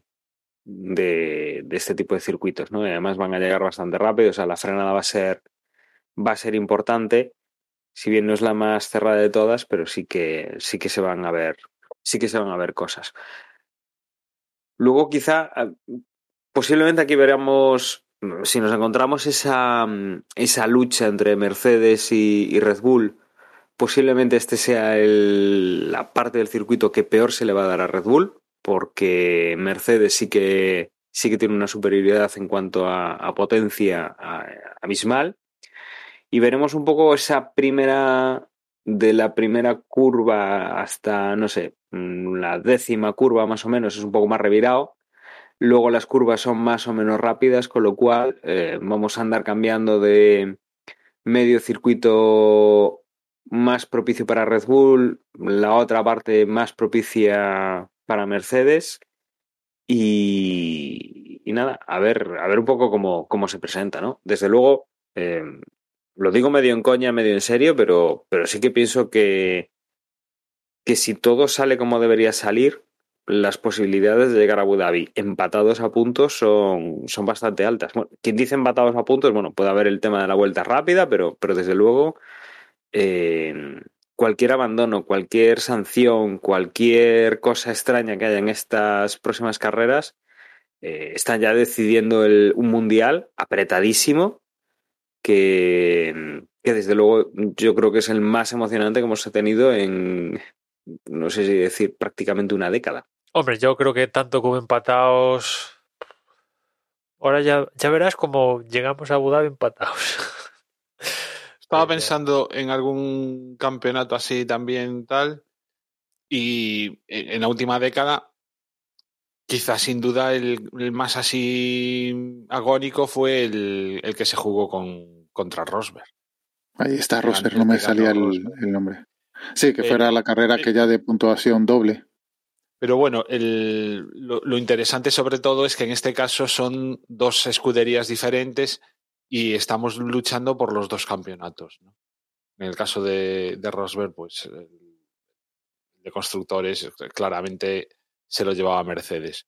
de, de este tipo de circuitos, ¿no? Y además van a llegar bastante rápido, o sea, la frenada va a ser va a ser importante si bien no es la más cerrada de todas, pero sí que, sí que se van a ver, sí que se van a ver cosas. Luego quizá, ah, posiblemente aquí veremos, si nos encontramos esa, esa lucha entre Mercedes y, Red Bull, posiblemente este sea el, la parte del circuito que peor se le va a dar a Red Bull, porque Mercedes sí que, sí que tiene una superioridad en cuanto a, a potencia a- abismal. Y veremos un poco esa primera, de la primera curva hasta, no sé, mm, la décima curva más o menos, es un poco más revirado. Luego las curvas son más o menos rápidas, con lo cual eh, vamos a andar cambiando de medio circuito más propicio para Red Bull, la otra parte más propicia para Mercedes. Y, nada, a ver, a ver un poco cómo, cómo se presenta, ¿no? Desde luego, eh, lo digo medio en coña, medio en serio, pero, pero sí que pienso que, que si todo sale como debería salir, las posibilidades de llegar a Abu Dhabi empatados a puntos son, son bastante altas. Bueno, quien dice empatados a puntos, bueno, puede haber el tema de la vuelta rápida, pero, pero desde luego eh, cualquier abandono, cualquier sanción, cualquier cosa extraña que haya en estas próximas carreras, eh, están ya decidiendo el, un mundial apretadísimo que, que desde luego yo creo que es el más emocionante que hemos tenido en, no sé si decir, prácticamente una década. Hombre, yo creo que tanto como empatados. Ahora ya, ya verás como llegamos a Abu Dhabi empatados. Estaba pensando en algún campeonato así también tal. Y en en la última década, quizás sin duda el, el más así agónico fue el, el que se jugó con, contra Rosberg. Ahí está Rosberg, no me salía el, nombre. Sí, que Eh, fuera la carrera eh, que ya de puntuación doble. Pero bueno, el- lo, lo interesante sobre todo es que en este caso son dos escuderías diferentes y estamos luchando por los dos campeonatos. ¿no? En el caso de, de Rosberg, pues el de constructores claramente se lo llevaba Mercedes.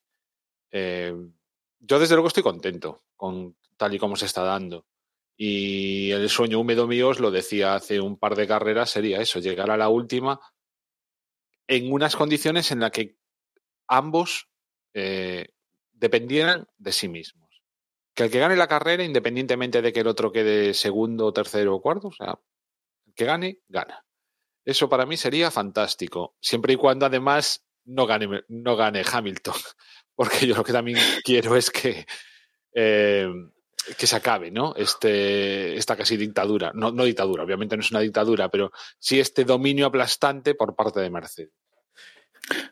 Eh, yo desde luego estoy contento con tal y como se está dando. Y el sueño húmedo mío, os lo decía hace un par de carreras, sería eso, llegar a la última en unas condiciones en las que ambos eh, dependieran de sí mismos. Que el que gane la carrera, independientemente de que el otro quede segundo, tercero o cuarto, o sea, el que gane, gana. Eso para mí sería fantástico, siempre y cuando además no gane, no gane Hamilton, porque yo lo que también quiero es que, eh, que se acabe, ¿no? Este, esta casi dictadura, no, no dictadura, obviamente no es una dictadura, pero sí este dominio aplastante por parte de Mercedes.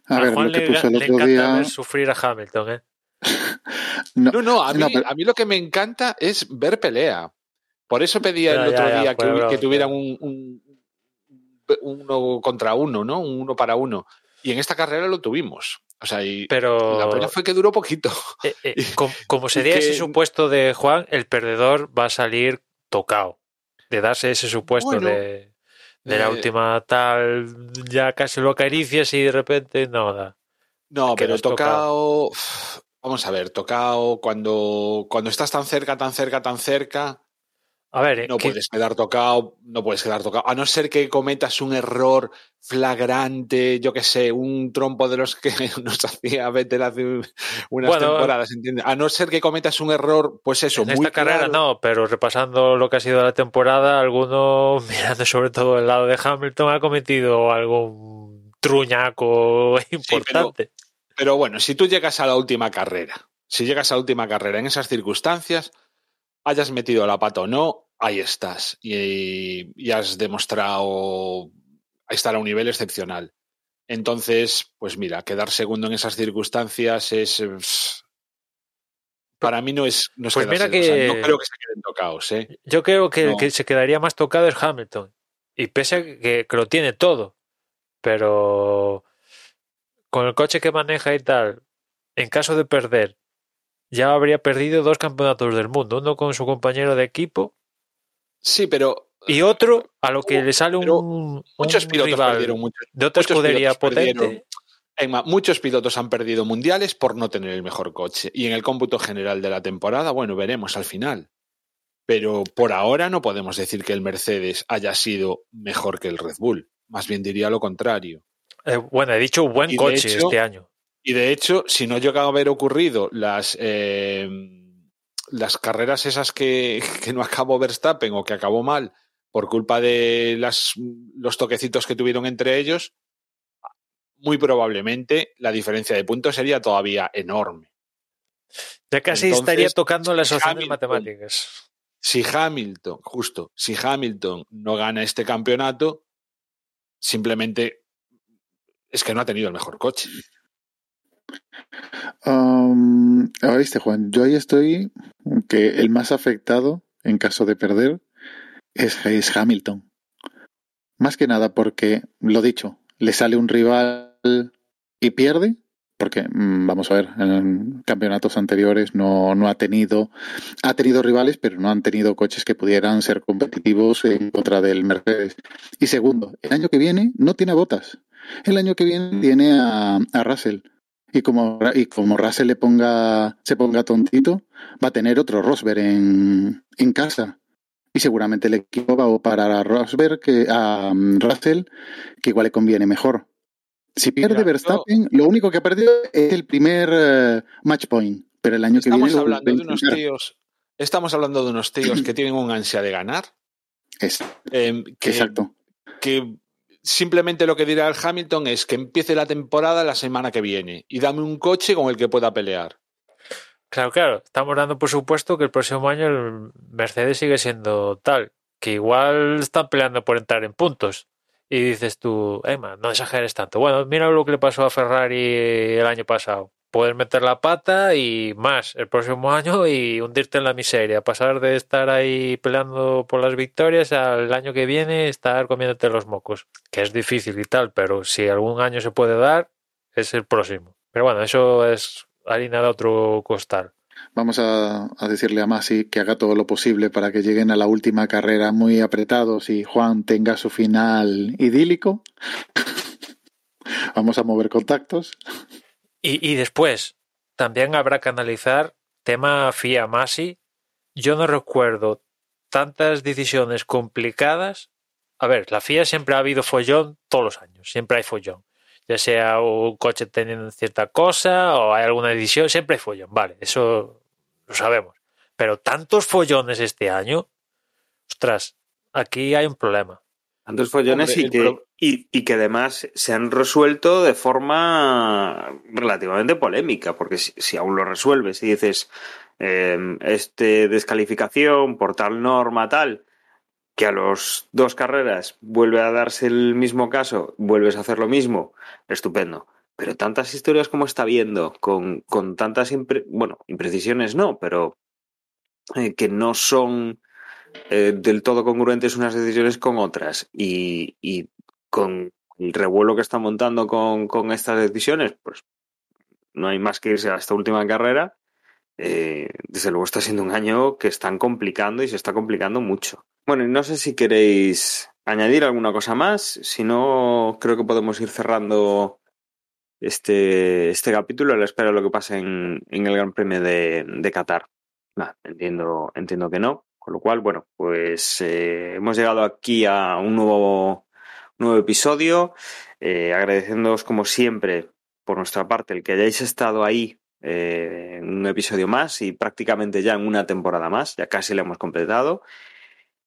A, ver, Juan lo que le, puse el le otro encanta día. ver sufrir a Hamilton, ¿eh? No, No, no, a mí, no, pero- a mí lo que me encanta es ver pelea. Por eso pedía Ya, el ya, otro ya, día que, tuvieran un- uno contra uno, ¿no? Un uno para uno. Y en esta carrera lo tuvimos. O sea, y Pero la pena fue que duró poquito. eh, eh, com- como sería que- ese supuesto de Juan, el perdedor va a salir tocado. De darse ese supuesto Bueno, de, de la eh, última tal, ya casi lo acaricias y de repente no da. No, pero quedas tocado. Vamos a ver, tocado cuando, cuando estás tan cerca, tan cerca, tan cerca, A ver, eh, no que- puedes quedar tocado, no puedes quedar tocado. A no ser que cometas un error flagrante, yo que sé, un trompo de los que nos hacía Vettel hace unas Bueno, temporadas, ¿entiendes? A no ser que cometas un error, pues eso, en muy esta carrera no, pero repasando lo que ha sido la temporada, alguno, mirando sobre todo el lado de Hamilton, ha cometido algún truñaco importante. Pero bueno, si tú llegas a la última carrera, si llegas a la última carrera en esas circunstancias, hayas metido la pata o no, ahí estás. Y, y has demostrado estar a un nivel excepcional. Entonces, pues mira, quedar segundo en esas circunstancias es. eh, Para mí no es. No es Pues mira quedarse- o sea, que- no creo que se queden tocados, ¿eh? Yo creo que el que se quedaría más tocado es Hamilton. Y pese a que, que lo tiene todo, pero con el coche que maneja y tal, en caso de perder, ya habría perdido dos campeonatos del mundo, uno con su compañero de equipo Sí, pero. y otro a lo que le sale un, Muchos un pilotos rival perdieron muchos. de otra muchos escudería pilotos potente. perdieron. Emma, muchos pilotos han perdido mundiales por no tener el mejor coche. Y en el cómputo general de la temporada, bueno, veremos al final. Pero por ahora no podemos decir que el Mercedes haya sido mejor que el Red Bull. Más bien diría lo contrario. Eh, bueno, he dicho buen Y coche hecho- este año. Y de hecho, si no llega a haber ocurrido las, eh, las carreras esas que, que no acabó Verstappen o que acabó mal por culpa de las, los toquecitos que tuvieron entre ellos, muy probablemente la diferencia de puntos sería todavía enorme. Ya casi Entonces, estaría tocando las opciones matemáticas. Si Hamilton, justo, si Hamilton no gana este campeonato, simplemente es que no ha tenido el mejor coche. Um, ¿Oíste, Juan? Yo ahí estoy que el más afectado en caso de perder es, Hamilton. Más que nada porque, lo dicho, le sale un rival y pierde. Porque, mm, vamos a ver, en campeonatos anteriores no, no ha tenido, ha tenido rivales, pero no han tenido coches que pudieran ser competitivos en contra del Mercedes. Y segundo, el año que viene no tiene botas. El año que viene tiene a Russell. Y como, y como Russell le ponga, se ponga tontito, va a tener otro Rosberg en, en casa. Y seguramente el equipo va a parar a Rosberg que a um, Russell, que igual le conviene mejor. Si pierde Mira, yo- Verstappen, lo único que ha perdido es el primer eh, match point. Pero el año que viene lo hablando de unos tíos, estamos hablando de unos tíos que tienen un ansia de ganar, Es- em, que, exacto. que simplemente lo que dirá el Hamilton es que empiece la temporada la semana que viene y dame un coche con el que pueda pelear. Claro, claro. Estamos dando por supuesto que el próximo año el Mercedes sigue siendo tal, que igual están peleando por entrar en puntos. Y dices tú, Emma, no exageres tanto. Bueno, mira lo que le pasó a Ferrari el año pasado. Puedes meter la pata y más el próximo año y hundirte en la miseria. Pasar de estar ahí peleando por las victorias al año que viene estar comiéndote los mocos. Que es difícil y tal, pero si algún año se puede dar, es el próximo. Pero bueno, eso es harina de otro costal. Vamos a, a decirle a Masi que haga todo lo posible para que lleguen a la última carrera muy apretados y Juan tenga su final idílico. Vamos a mover contactos. Y, después, también habrá que analizar tema FIA Masi. Yo no recuerdo tantas decisiones complicadas. A ver, la FIA siempre ha habido follón todos los años, siempre hay follón. Ya sea un coche teniendo cierta cosa o hay alguna decisión, siempre hay follón, vale, eso lo sabemos. Pero tantos follones este año, ostras, aquí hay un problema. Tantos follones Hombre, y, que, pro- y, y que además se han resuelto de forma relativamente polémica, porque si, si aún lo resuelves y dices, eh, este descalificación por tal norma, tal, que a los dos carreras vuelve a darse el mismo caso, vuelves a hacer lo mismo, estupendo. Pero tantas historias como está viendo, con, con tantas, impre- bueno, imprecisiones no, pero eh, que no son eh, del todo congruentes unas decisiones con otras y, con el revuelo que está montando con, estas decisiones, pues no hay más que irse a esta última carrera. Eh, desde luego está siendo un año que están complicando y se está complicando mucho. Bueno, y no sé si queréis añadir alguna cosa más, si no, creo que podemos ir cerrando este, este capítulo a la espera de lo que pase en, el Gran Premio de, Qatar. Entiendo, entiendo que no. Con lo cual, bueno, pues eh, hemos llegado aquí a un nuevo, nuevo episodio. Eh, agradeciéndoos, como siempre, por nuestra parte, el que hayáis estado ahí eh, en un episodio más y prácticamente ya en una temporada más. Ya casi la hemos completado.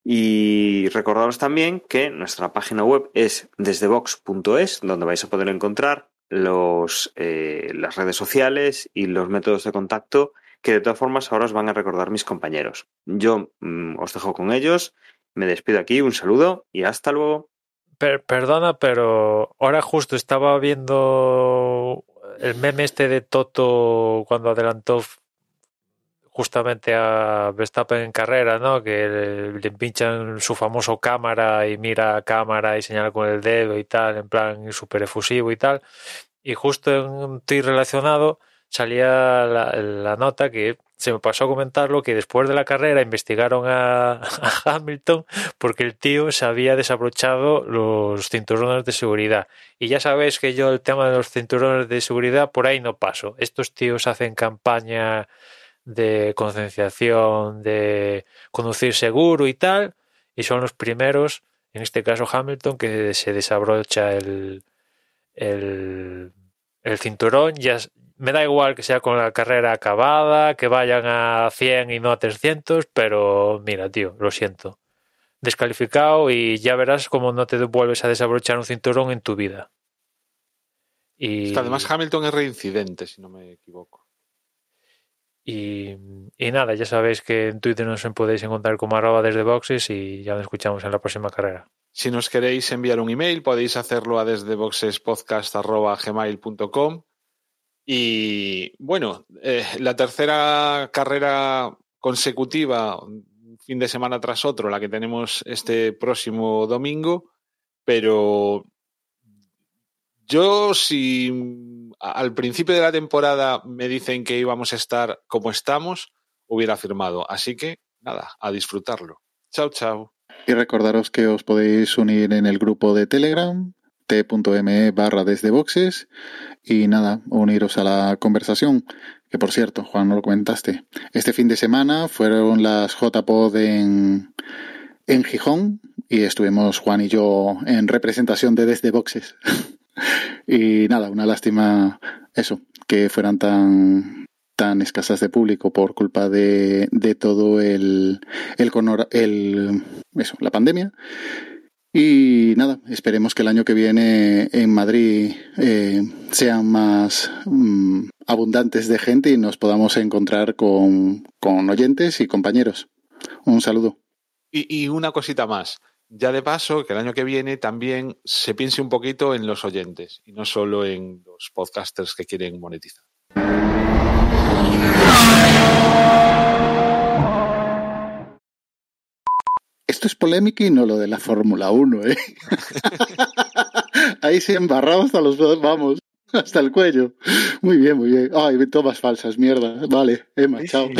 Y recordaros también que nuestra página web es desdevox.es, donde vais a poder encontrar los, eh, las redes sociales y los métodos de contacto que de todas formas ahora os van a recordar mis compañeros. Yo mm, os dejo con ellos, me despido aquí, un saludo y hasta luego. Per- perdona, pero ahora justo estaba viendo el meme este de Toto cuando adelantó justamente a Verstappen en carrera, ¿no? Que le, pinchan su famoso cámara y mira a cámara y señala con el dedo y tal, en plan súper efusivo y tal. Y justo en un tuit relacionado salía la, nota que se me pasó a comentarlo que después de la carrera investigaron a, a Hamilton porque el tío se había desabrochado los cinturones de seguridad. Y ya sabéis que yo el tema de los cinturones de seguridad por ahí no paso. Estos tíos hacen campaña de concienciación, de conducir seguro y tal, y son los primeros, en este caso Hamilton, que se desabrocha el, el, el cinturón. Ya me da igual que sea con la carrera acabada, que vayan a 100 y no a 300, pero mira, tío, lo siento. Descalificado y ya verás cómo no te vuelves a desabrochar un cinturón en tu vida. Y además Hamilton es reincidente, si no me equivoco. Y, y, nada, ya sabéis que en Twitter nos podéis encontrar como arroba desde boxes y ya nos escuchamos en la próxima carrera. Si nos queréis enviar un email, podéis hacerlo a desde gmail.com Y bueno, eh, la tercera carrera consecutiva, fin de semana tras otro, la que tenemos este próximo domingo, pero yo si al principio de la temporada me dicen que íbamos a estar como estamos, hubiera firmado. Así que nada, a disfrutarlo. Chao, chao. Y recordaros que os podéis unir en el grupo de Telegram, t.me barra desde boxes, y nada, uniros a la conversación. Que por cierto, Juan, no lo comentaste. Este fin de semana fueron las JPod en, en Gijón y estuvimos Juan y yo en representación de Desde Boxes. y nada, una lástima eso, que fueran tan tan escasas de público por culpa de, de todo el, el, el, eso, la pandemia. Y nada, esperemos que el año que viene en Madrid eh, sean más mm, abundantes de gente y nos podamos encontrar con, con oyentes y compañeros. Un saludo. Y, y, una cosita más. Ya de paso, que el año que viene también se piense un poquito en los oyentes y no solo en los podcasters que quieren monetizar. Esto es polémica y no lo de la Fórmula 1, ¿eh? Ahí se embarrado hasta los vamos, hasta el cuello. Muy bien, muy bien. Ay, tomas falsas, mierda. Vale, Emma, chao.